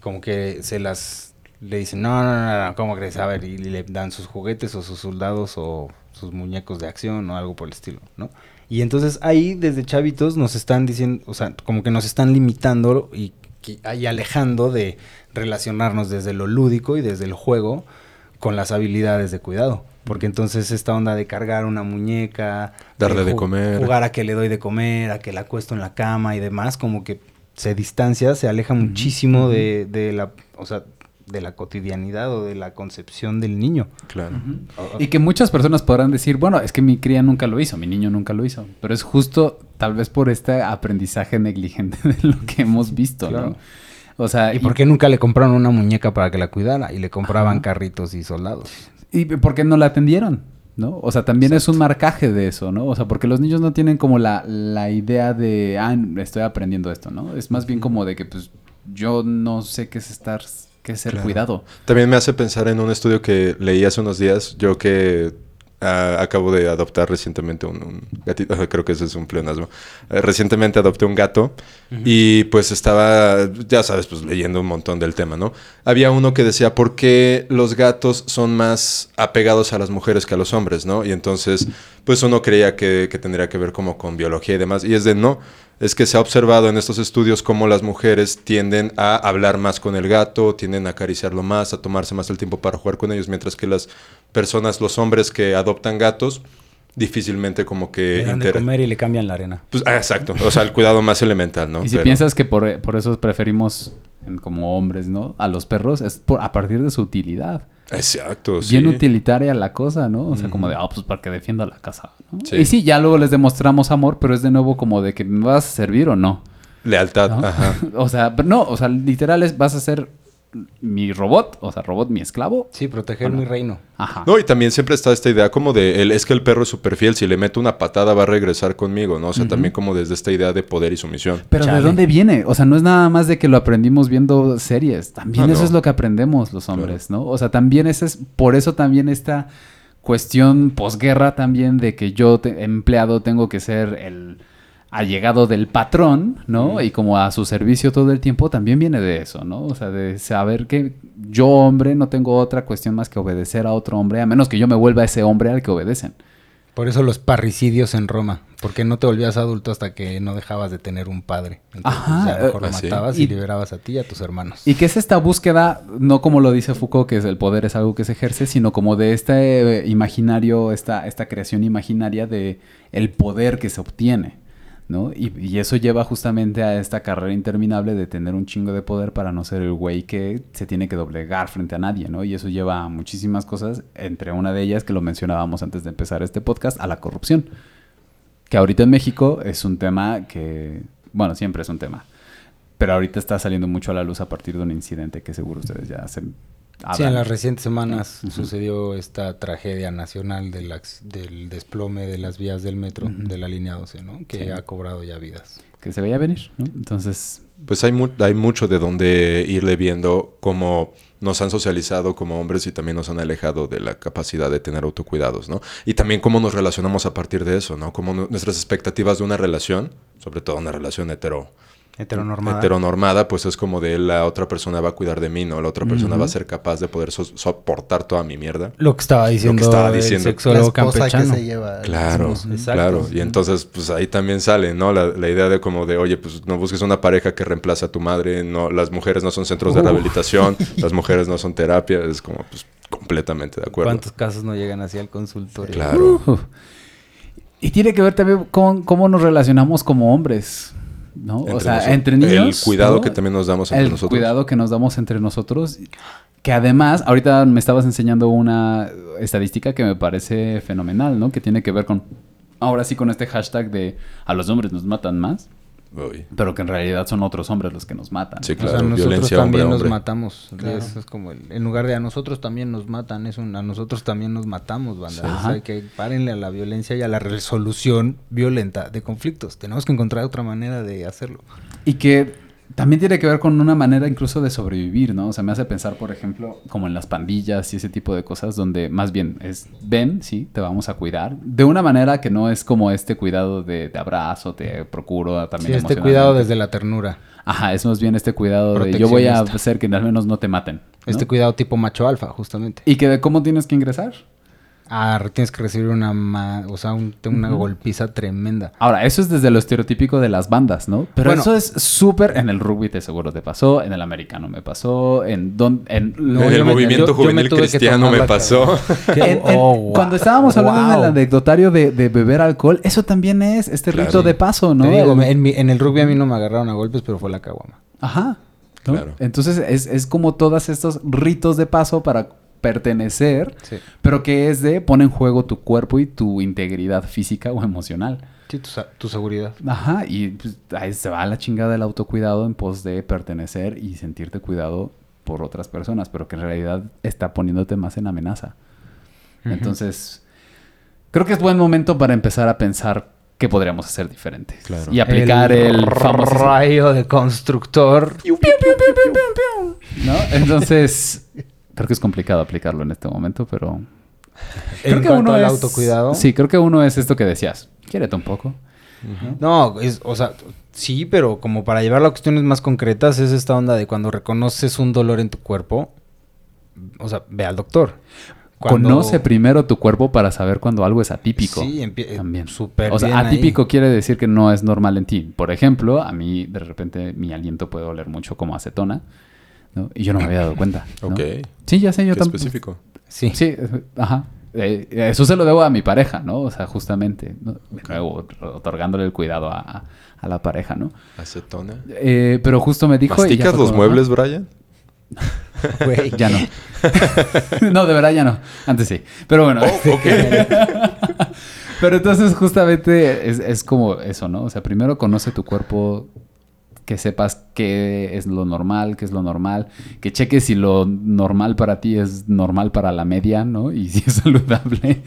como que se las le dicen, no, no, no, no, ¿cómo crees? A ver, y le dan sus juguetes o sus soldados o sus muñecos de acción o algo por el estilo, ¿no? Y entonces ahí desde chavitos nos están diciendo, o sea, como que nos están limitando y, y alejando de relacionarnos desde lo lúdico y desde el juego con las habilidades de cuidado. Porque entonces esta onda de cargar una muñeca, Darle de comer. jugar a que le doy de comer, a que la acuesto en la cama y demás, como que se distancia, se aleja muchísimo de, de la, o sea, de la cotidianidad o de la concepción del niño. Claro. Y que muchas personas podrán decir, bueno, es que mi cría nunca lo hizo, mi niño nunca lo hizo. Pero es justo tal vez por este aprendizaje negligente de lo que hemos visto, Claro. ¿no? O sea, ¿Y por qué nunca le compraron una muñeca para que la cuidara? Y le compraban carritos y soldados. ¿Y por qué no la atendieron? ¿No? O sea, también es un marcaje de eso, ¿no? O sea, porque los niños no tienen como la, la idea de, ah, estoy aprendiendo esto, ¿no? Es más bien como de que, pues, yo no sé qué es estar, qué es ser Claro. cuidado. También me hace pensar en un estudio que leí hace unos días, yo que ah, acabo de adoptar recientemente un, un gatito, creo que ese es un pleonasmo. Eh, recientemente adopté un gato y pues estaba, ya sabes, pues leyendo un montón del tema, ¿no? Había uno que decía, ¿por qué los gatos son más apegados a las mujeres que a los hombres, ¿no? Y entonces, pues uno creía que, que tendría que ver como con biología y demás. Y es de, no, es que se ha observado en estos estudios cómo las mujeres tienden a hablar más con el gato, tienden a acariciarlo más, a tomarse más el tiempo para jugar con ellos, mientras que las personas, los hombres que adoptan gatos, difícilmente como que... Le dan de comer y le cambian la arena. Pues, ah, exacto, o sea, el cuidado más elemental, ¿no? Y si Pero- piensas que por, por eso preferimos como hombres, ¿no? A los perros, es por, a partir de su utilidad. Exacto, sí. Bien utilitaria la cosa, ¿no? O sea, como de, ah, pues para que defienda la casa, ¿no? Sí. Y sí, ya luego les demostramos amor, pero es de nuevo como de que me vas a servir o no. Lealtad, ¿no? ajá. o sea, pero no, o sea, literal es, vas a ser mi robot, o sea, robot mi esclavo. Sí, proteger Bueno. mi reino. Ajá. No, y también siempre está esta idea como de, el, es que el perro es súper fiel, si le meto una patada va a regresar conmigo, ¿no? O sea, también como desde esta idea de poder y sumisión. Pero ¿de dónde viene? O sea, no es nada más de que lo aprendimos viendo series. También Ah, eso no. es lo que aprendemos los hombres, ¿no? O sea, también ese es... Por eso también esta cuestión posguerra también de que yo, te- empleado, tengo que ser el allegado del patrón, ¿no? Y como a su servicio todo el tiempo, también viene de eso, ¿no? O sea, de saber que yo, hombre, no tengo otra cuestión más que obedecer a otro hombre, a menos que yo me vuelva ese hombre al que obedecen. Por eso los parricidios en Roma. Porque no te volvías adulto hasta que no dejabas de tener un padre. Entonces, Ajá, ya mejor eh, lo ah, sí. matabas y, Y- liberabas a ti y a tus hermanos. Y que es esta búsqueda, no como lo dice Foucault, que es el poder es algo que se ejerce, sino como de este eh, imaginario, esta, esta creación imaginaria de el poder que se obtiene, ¿no? Y, eso lleva justamente a esta carrera interminable de tener un chingo de poder para no ser el güey que se tiene que doblegar frente a nadie, ¿no? Y eso lleva a muchísimas cosas, entre una de ellas, que lo mencionábamos antes de empezar este podcast, a la corrupción. Que ahorita en México es un tema que, bueno, siempre es un tema. Pero ahorita está saliendo mucho a la luz a partir de un incidente que seguro ustedes ya se... Sí, en las recientes semanas sucedió esta tragedia nacional del, desplome de las vías del metro de la línea 12, ¿no? Que Sí. ha cobrado ya vidas. que se veía venir, ¿no? Entonces, Pues hay, mu- hay mucho de donde irle viendo cómo nos han socializado como hombres y también nos han alejado de la capacidad de tener autocuidados, ¿no? Y también cómo nos relacionamos a partir de eso, ¿no? Cómo nu- nuestras expectativas de una relación, sobre todo una relación hetero, Heteronormada. heteronormada, pues es como de la otra persona va a cuidar de mí, ¿no? La otra persona va a ser capaz de poder so- soportar toda mi mierda. Lo que estaba diciendo, estaba el diciendo. La sexólogo esposa campechano. que se lleva. Claro, Exacto. claro. Y entonces, pues ahí también sale, ¿no? La, la idea de como de, oye, pues no busques una pareja que reemplace a tu madre, no, las mujeres no son centros de rehabilitación, las mujeres no son terapia, es como, pues, completamente de acuerdo. ¿Cuántos casos no llegan así al consultorio? Claro. Y tiene que ver también con cómo nos relacionamos como hombres, ¿no? o sea, nosotros. entre niños. El cuidado ¿no? que también nos damos entre el nosotros. cuidado que nos damos entre nosotros. Que además, ahorita me estabas enseñando una estadística que me parece fenomenal, ¿no? Que tiene que ver con, ahora sí, con este hashtag de a los hombres nos matan más, Uy. pero que en realidad son otros hombres los que nos matan. Sí, O claro. sea, nosotros violencia también hombre nos hombre. matamos. Claro. Eso es como, el- en lugar de a nosotros también nos matan, es un a nosotros también nos matamos, banda. Sí. O sea, que párenle a la violencia y a la resolución violenta de conflictos. Tenemos que encontrar otra manera de hacerlo. Y que también tiene que ver con una manera incluso de sobrevivir, ¿no? O sea, me hace pensar, por ejemplo, como en las pandillas y ese tipo de cosas, donde más bien es, ven, sí, te vamos a cuidar, de una manera que no es como este cuidado de, de abrazo, te procuro también Sí, este cuidado desde la ternura. Ajá, es más bien este cuidado de yo voy a hacer que al menos no te maten. ¿no? Este cuidado tipo macho alfa, justamente. Y que de cómo tienes que ingresar. Ah, tienes que recibir una, ma- o sea, un- una golpiza tremenda. Ahora, eso es desde lo estereotípico de las bandas, ¿no? Pero Bueno. eso es súper... En el rugby te seguro te pasó, en el americano me pasó, en... Don, en No, en yo el me- movimiento yo- yo me juvenil cristiano me pasó. En- en- Oh, wow. Cuando estábamos hablando Wow. del anecdotario de, de beber alcohol, eso también es este Claro. rito de paso, ¿no? Te digo, El- me- en, mi- en el rugby a mí no me agarraron a golpes, pero fue la caguama. Ajá. ¿no? Claro. Entonces es, es como todos estos ritos de paso para pertenecer, Sí. pero que es de pone en juego tu cuerpo y tu integridad física o emocional. Sí, tu, seguridad. Ajá, y pues, ahí se va la chingada del autocuidado en pos de pertenecer y sentirte cuidado por otras personas, pero que en realidad está poniéndote más en amenaza. Entonces, creo que es buen momento para empezar a pensar qué podríamos hacer diferente. Claro. Y aplicar el, famoso... rayo de constructor. ¿no? Entonces, creo que es complicado aplicarlo en este momento, pero... En cuanto al autocuidado. Sí, creo que uno es esto que decías. Quiérete un poco. No, es, o sea, sí, pero como para llevarlo a cuestiones más concretas, es esta onda de cuando reconoces un dolor en tu cuerpo, o sea, ve al doctor. cuando- Conoce primero tu cuerpo para saber cuando algo es atípico. Sí, eh, también. súper O sea, bien ahí. atípico quiere decir que no es normal en ti. Por ejemplo, a mí de repente mi aliento puede oler mucho como acetona, ¿no? Y yo no me había dado cuenta. ¿no? Ok. Sí, ya sé, yo tampoco. específico. Sí. Sí, ajá. Eh, eso se lo debo a mi pareja, ¿no? O sea, justamente, otorgándole el cuidado a, a la pareja, ¿no? Acetona. Eh, pero justo me dijo... y ya ¿Masticas los como, muebles, "Ah, Brian? Güey. Ya no. no, de verdad ya no. Antes sí. Pero bueno. Pero entonces justamente es, es como eso, ¿no? O sea, primero conoce tu cuerpo, que sepas qué es lo normal, qué es lo normal, que cheques si lo normal para ti es normal para la media, ¿no? Y si es saludable.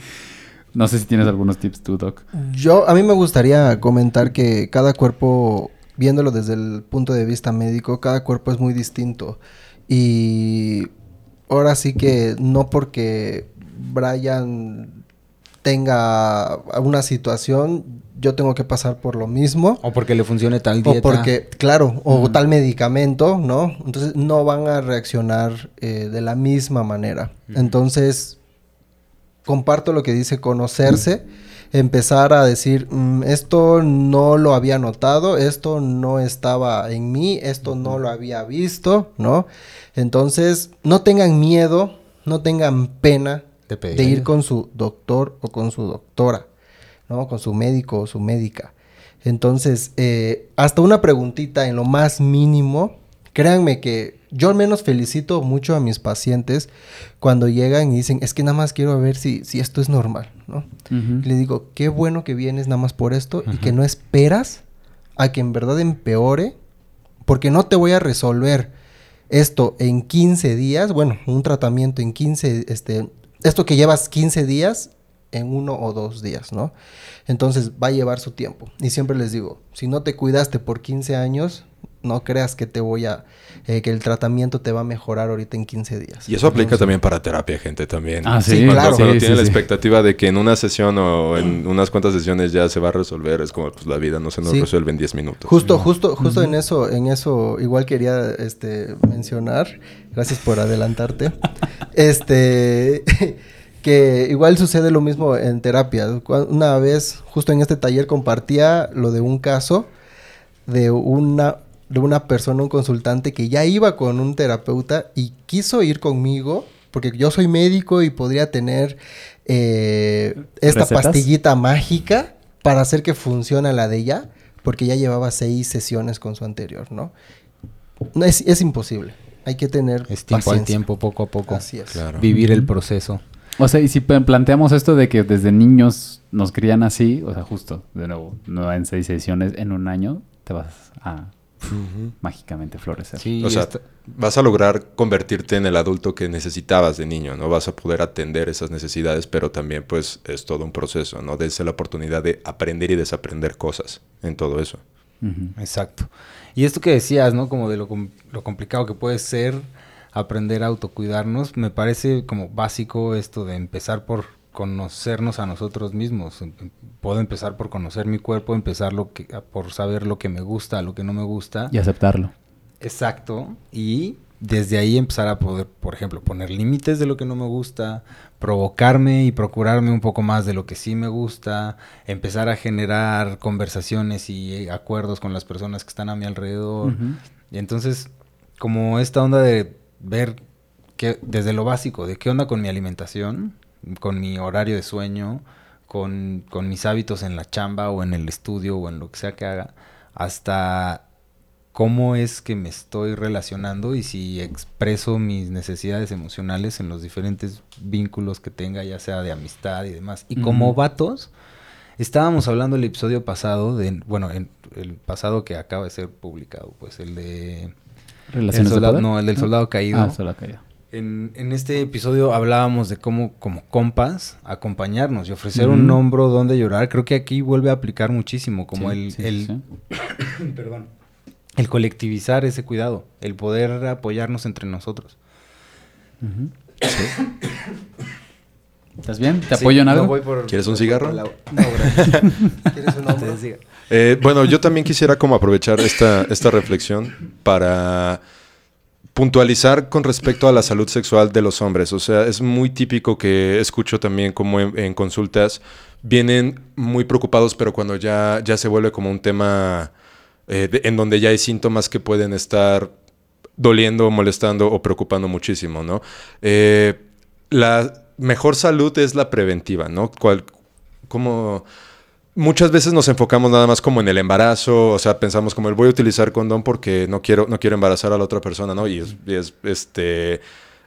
No sé si tienes algunos tips tú, Doc. Yo, a mí me gustaría comentar que cada cuerpo, viéndolo desde el punto de vista médico, cada cuerpo es muy distinto. Y ahora sí que no porque Brian tenga una situación, yo tengo que pasar por lo mismo. O porque le funcione tal dieta. O porque, claro, o tal medicamento, ¿no? Entonces no van a reaccionar eh, de la misma manera. Entonces, comparto lo que dice conocerse, empezar a decir, "Mm, esto no lo había notado, esto no estaba en mí, esto no lo había visto, ¿no? Entonces, no tengan miedo, no tengan pena De ir con su doctor o con su doctora, ¿no? Con su médico o su médica. Entonces, eh, hasta una preguntita en lo más mínimo, créanme que yo al menos felicito mucho a mis pacientes cuando llegan y dicen, es que nada más quiero ver si, si esto es normal, ¿no? Le digo, qué bueno que vienes nada más por esto y que no esperas a que en verdad empeore, porque no te voy a resolver esto en 15 días, bueno, un tratamiento en 15, este, esto que llevas 15 días en uno o dos días, ¿no? Entonces va a llevar su tiempo. Y siempre les digo, si no te cuidaste por 15 años, no creas que te voy a, eh, que el tratamiento te va a mejorar ahorita en 15 días. Y eso aplica también para terapia, gente, también. Ah, sí, Sí, Cuando, claro. cuando Sí, tiene sí, la sí. expectativa de que en una sesión o en unas cuantas sesiones ya se va a resolver, es como, pues la vida no se nos Sí. resuelve en 10 minutos. Justo, justo, justo en eso, en eso igual quería este mencionar, gracias por adelantarte. Este que igual sucede lo mismo en terapia. Una vez, justo en este taller compartía lo de un caso de una de una persona, un consultante que ya iba con un terapeuta y quiso ir conmigo porque yo soy médico y podría tener eh, esta ¿Recetas? pastillita mágica para hacer que funcione la de ella, porque ya llevaba seis sesiones con su anterior, ¿no? No es, es imposible. Hay que tener Es tiempo al paciencia. tiempo, poco a poco. Así es. Claro. Vivir el proceso. O sea, y si planteamos esto de que desde niños nos crían así, o sea, justo, de nuevo, no en seis sesiones, en un año te vas a mágicamente florecer. Sí, O sea, está- vas a lograr convertirte en el adulto que necesitabas de niño, ¿no? Vas a poder atender esas necesidades, pero también pues es todo un proceso, ¿no? Desde la oportunidad de aprender y desaprender cosas en todo eso. Exacto. Y esto que decías, ¿no? Como de lo, com- lo complicado que puede ser aprender a autocuidarnos, me parece como básico esto de empezar por conocernos a nosotros mismos. Em- em- Puedo empezar por conocer mi cuerpo, empezar lo que, por saber lo que me gusta, lo que no me gusta. Y aceptarlo. Exacto. Y desde ahí empezar a poder, por ejemplo, poner límites de lo que no me gusta, provocarme y procurarme un poco más de lo que sí me gusta, empezar a generar conversaciones y eh, acuerdos con las personas que están a mi alrededor. Y entonces, como esta onda de ver que, desde lo básico, de qué onda con mi alimentación, con mi horario de sueño, con, con mis hábitos en la chamba o en el estudio o en lo que sea que haga, hasta cómo es que me estoy relacionando y si expreso mis necesidades emocionales en los diferentes vínculos que tenga, ya sea de amistad y demás. Y como Ujú. vatos, estábamos hablando el episodio pasado, de, bueno, en el pasado que acaba de ser publicado, pues el de... El ¿Relaciones de soldado, poder? no, el del soldado caído. Ah, soldado caído. En, en este episodio hablábamos de cómo, como compas, acompañarnos y ofrecer un hombro donde llorar. Creo que aquí vuelve a aplicar muchísimo, como Sí, el, sí, el, sí. perdón, el colectivizar ese cuidado, el poder apoyarnos entre nosotros. ¿Estás bien? ¿Te apoyo en algo? ¿Quieres un cigarro? No, gracias. ¿Quieres un hombro? Eh, bueno, yo también quisiera como aprovechar esta, esta reflexión para puntualizar con respecto a la salud sexual de los hombres. O sea, es muy típico que escucho también como en, consultas vienen muy preocupados, pero cuando ya, ya se vuelve como un tema eh, en donde ya hay síntomas que pueden estar doliendo, molestando o preocupando muchísimo, ¿no? Eh, la mejor salud es la preventiva, ¿no? Cual- como muchas veces nos enfocamos nada más como en el embarazo, o sea, pensamos como el voy a utilizar condón porque no quiero, no quiero embarazar a la otra persona, ¿no? Y es, y es, este,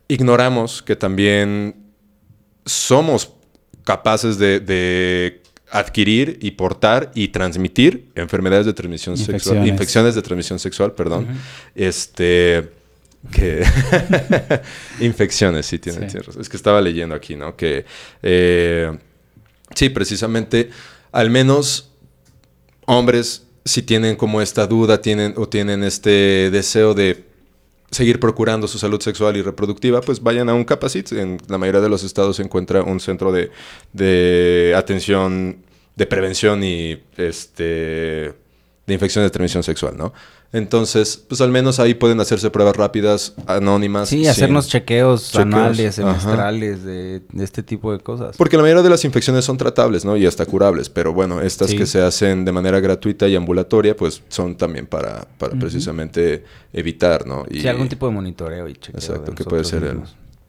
ignoramos que también somos capaces de, de adquirir y portar y transmitir enfermedades de transmisión sexual, Infecciones. infecciones de transmisión sexual, perdón. Este que infecciones, sí, tiene, Sí. Es que estaba leyendo aquí, ¿no? Que eh, sí, precisamente, al menos hombres si tienen como esta duda, tienen o tienen este deseo de seguir procurando su salud sexual y reproductiva, pues vayan a un Capacit. En la mayoría de los estados se encuentra un centro de, de atención, de prevención y este de infección de transmisión sexual, ¿no? Entonces, pues al menos ahí pueden hacerse pruebas rápidas, anónimas. Sí, hacernos chequeos, Chequeos, anuales, semestrales, de, de este tipo de cosas. Porque la mayoría de las infecciones son tratables, ¿no? Y hasta curables. Pero bueno, estas Sí. que se hacen de manera gratuita y ambulatoria, pues son también para, para precisamente evitar, ¿no? Y, Sí, algún tipo de monitoreo y chequeo. Exacto, que puede ser el,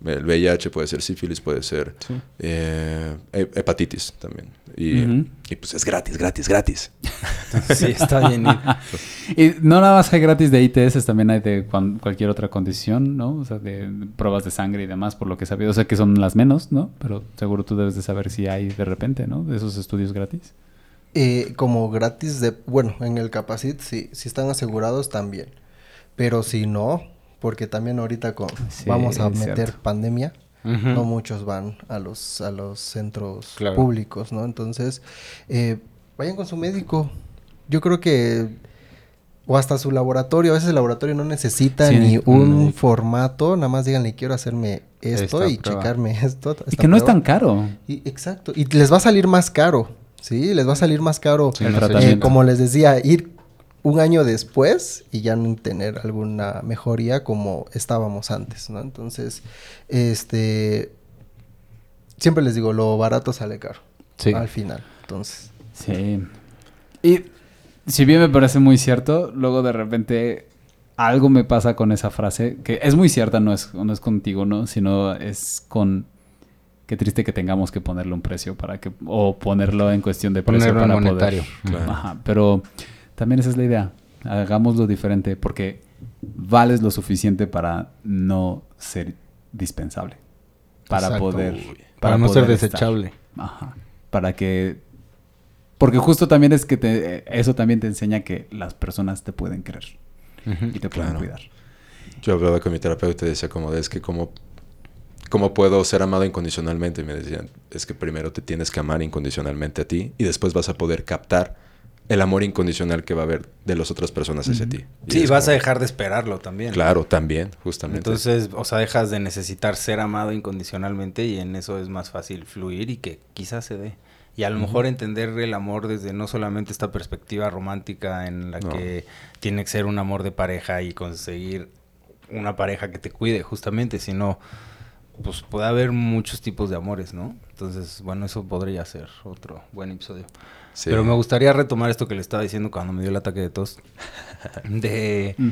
el VIH, puede ser sífilis, puede ser eh, he- hepatitis también. Y, pues es gratis, gratis, gratis. Sí, está bien. Y no nada más hay gratis de ITS, también hay de cualquier otra condición, ¿no? O sea, de, pruebas de sangre y demás, por lo que he sabido. O sea, que son las menos, ¿no? Pero seguro tú debes de saber si hay de repente, ¿no? De esos estudios gratis. Eh, como gratis de, bueno, en el Capacit sí, si están asegurados también. Pero si no, porque también ahorita con, Sí, vamos a meter cierto. pandemia, No muchos van a los, a los centros Claro. públicos, ¿no? Entonces, eh, vayan con su médico. Yo creo que, o hasta su laboratorio, a veces el laboratorio no necesita Sí, ni un formato, nada más díganle quiero hacerme esto Esta y prueba. checarme esto. Y que no es prueba". tan caro. Y, exacto. Y les va a salir más caro. Sí, les va a salir más caro. Sí. Eh, como les decía, ir un año después y ya no tener alguna mejoría como estábamos antes, ¿no? Entonces, este. Siempre les digo, lo barato sale caro. Sí. Al final. Entonces. Sí. Y si bien me parece muy cierto, luego de repente algo me pasa con esa frase, que es muy cierta, no es, no es contigo, ¿no? Sino es con... Qué triste que tengamos que ponerle un precio para que... O ponerlo en cuestión de precio Ponerlo para monetario. poder... Claro. Ajá, pero también esa es la idea. Hagámoslo diferente porque vales lo suficiente para no ser dispensable. Para Exacto. poder... Para no ser estar. desechable. Ajá. Para que. Porque justo también es que te, eso también te enseña que las personas te pueden querer y te pueden Claro. cuidar. Yo hablaba con mi terapeuta y decía como de, es que como ¿Cómo puedo ser amado incondicionalmente? Y me decían, es que primero te tienes que amar incondicionalmente a ti y después vas a poder captar el amor incondicional que va a haber de las otras personas hacia ti. Y Sí, vas a dejar de esperarlo también. Claro, también, justamente. Entonces, o sea, dejas de necesitar ser amado incondicionalmente y en eso es más fácil fluir y que quizás se dé. Y a lo mejor entender el amor desde no solamente esta perspectiva romántica en la No. que tiene que ser un amor de pareja y conseguir una pareja que te cuide justamente, sino pues puede haber muchos tipos de amores, ¿no? Entonces, bueno, eso podría ser otro buen episodio. Sí. Pero me gustaría retomar esto que le estaba diciendo cuando me dio el ataque de tos. De, Mm.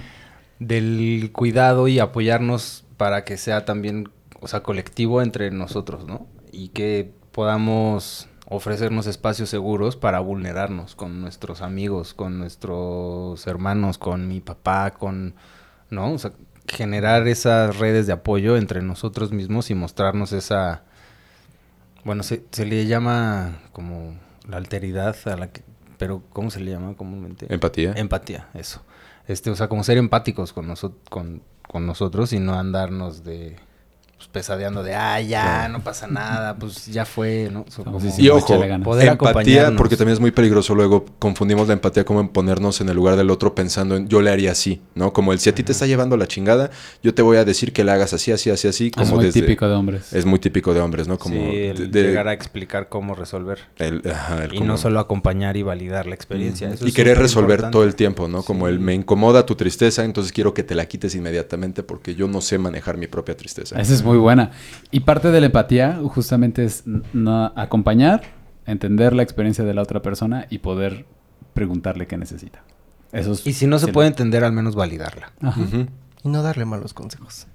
del cuidado y apoyarnos para que sea también, o sea, colectivo entre nosotros, ¿no? Y que podamos ofrecernos espacios seguros para vulnerarnos con nuestros amigos, con nuestros hermanos, con mi papá, con, ¿no? O sea, generar esas redes de apoyo entre nosotros mismos y mostrarnos esa, bueno, se, se le llama como la alteridad a la que, pero ¿cómo se le llama comúnmente? Empatía. Empatía, eso. Este, o sea, como ser empáticos con, noso- con, con nosotros y no andarnos de pues, pesadeando de, ah, ya, no pasa nada, pues ya fue, ¿no? So, Como Y ojo. Poder empatía, porque también es muy peligroso luego confundimos la empatía como en ponernos en el lugar del otro pensando en yo le haría así, ¿no? Como el si a ti te está llevando la chingada, yo te voy a decir que le hagas así, así, así, así, como es muy desde- típico de hombres. Es muy típico de hombres, ¿no? Como sí, el de- de- llegar a explicar cómo resolver. el- ajá, el Y no solo acompañar y validar la experiencia. Eso y es querer resolver importante. todo el tiempo, ¿no? Como Sí. el me incomoda tu tristeza, entonces quiero que te la quites inmediatamente porque yo no sé manejar mi propia tristeza. Esa es muy buena. Y parte de la empatía justamente es no acompañar, entender la experiencia de la otra persona y poder preguntarle qué necesita. Eso es- Y si no se puede entender, al menos validarla. Ajá. Y no darle malos consejos.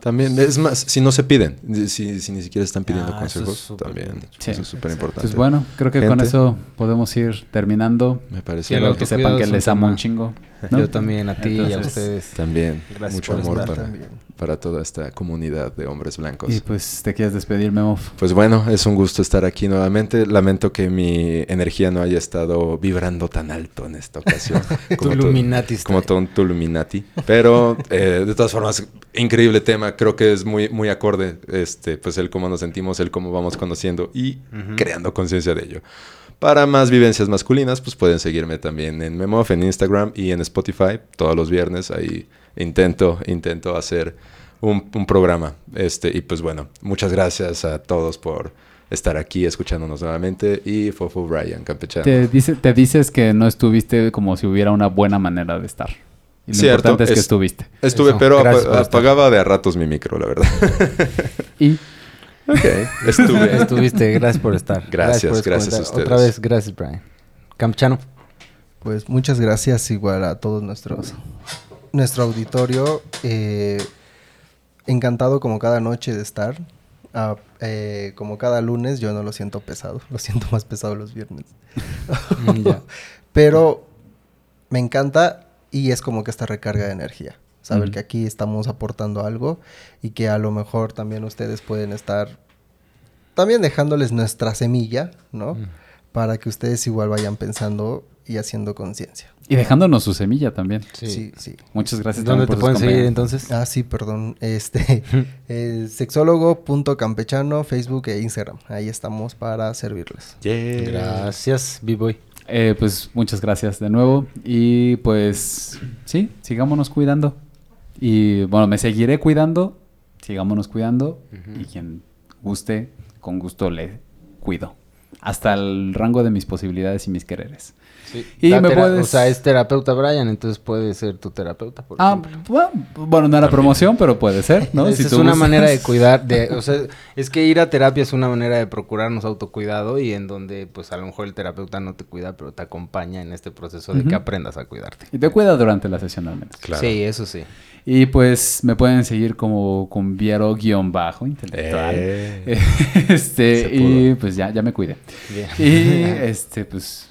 También, es más, si no se piden, si, si ni siquiera están pidiendo Ah, eso es consejos, también. Sí. Eso es súper importante. Pues bueno, creo que con eso podemos ir terminando. Me parece. Quiero que sepan que les amo un chingo. ¿no? Yo también, a ti y a ustedes. También. Gracias mucho por amor estar para, también. Para toda esta comunidad de hombres blancos. Y pues te quieres despedir, Memo. Pues bueno, es un gusto estar aquí nuevamente. Lamento que mi energía no haya estado vibrando tan alto en esta ocasión. Como todo un Tuluminati. Pero eh, de todas formas, increíble tema. Creo que es muy, muy acorde. Este, pues el cómo nos sentimos, el cómo vamos conociendo y creando conciencia de ello. Para más vivencias masculinas, pues pueden seguirme también en Memof, en Instagram y en Spotify todos los viernes. Ahí intento, intento hacer un, un programa. Este, y pues bueno, muchas gracias a todos por estar aquí escuchándonos nuevamente. Y Fofo Brian, campechano. Te, dice, te dices que no estuviste como si hubiera una buena manera de estar. Y lo Cierto, importante es que es- estuviste. Estuve, Eso, pero apagaba de a ratos mi micro, la verdad. Y Estuve. Estuviste, gracias por estar. Gracias, gracias a ustedes. Otra vez, gracias, Brian. Campechano. Pues muchas gracias igual a todos nuestros nuestro auditorio. eh, encantado como cada noche de estar. Ah, eh, como cada lunes yo no lo siento pesado, lo siento más pesado los viernes. Mm. Pero me encanta y es como que esta recarga de energía. Saber Ujú. que aquí estamos aportando algo y que a lo mejor también ustedes pueden estar también dejándoles nuestra semilla, ¿no? Mm. Para que ustedes igual vayan pensando y haciendo conciencia. Y dejándonos su semilla también. Sí. Sí, sí. Muchas gracias. ¿Dónde te pueden seguir entonces? Ah, sí, perdón. Este, eh, sexólogo.campechano, Facebook e Instagram. Ahí estamos para servirles. Yeah. Gracias, B-Boy. Eh, pues muchas gracias de nuevo. Y pues sí, sigámonos cuidando. Y bueno, me seguiré cuidando. Sigámonos cuidando. Y quien guste, con gusto le cuido. Hasta el rango de mis posibilidades y mis quereres. Y La me puedes- O sea, es terapeuta Brian, entonces puede ser tu terapeuta, por Ah, bueno, bueno, no era promoción, pero puede ser, ¿no? Esa Si es tú una manera de cuidar, de, o sea, es que ir a terapia es una manera de procurarnos autocuidado y en donde, pues, a lo mejor el terapeuta no te cuida, pero te acompaña en este proceso de que aprendas a cuidarte. Y te cuida durante la sesión al menos. Claro. Sí, eso sí. Y pues me pueden seguir como con Viero guion bajo intelectual. Eh. Este, y pues ya, ya me cuidé. Bien. Y este, pues,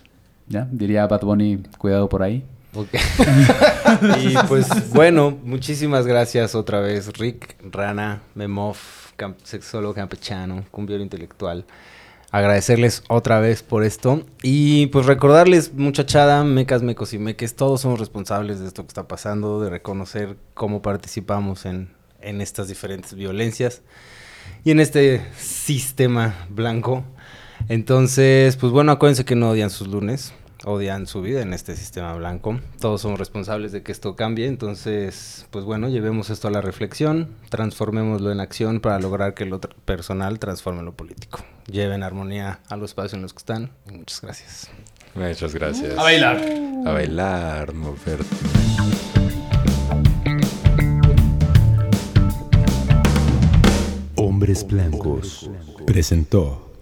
ya, diría Bad Bunny, cuidado por ahí. Ok. y pues bueno, muchísimas gracias otra vez, Rick, Rana, Memov, sexólogo campechano, cumbiero intelectual. Agradecerles otra vez por esto. Y pues recordarles, muchachada, mecas, mecos y meques, todos somos responsables de esto que está pasando, de reconocer cómo participamos en, en estas diferentes violencias y en este sistema blanco. Entonces, pues bueno, acuérdense que no odian sus lunes, odian su vida en este sistema blanco. Todos somos responsables de que esto cambie. Entonces, pues bueno, llevemos esto a la reflexión, transformémoslo en acción para lograr que lo tra- personal transforme lo político. Lleven armonía a los espacios en los que están. Y muchas gracias. Muchas gracias. A bailar. A bailar, mover. Hombres Blancos presentó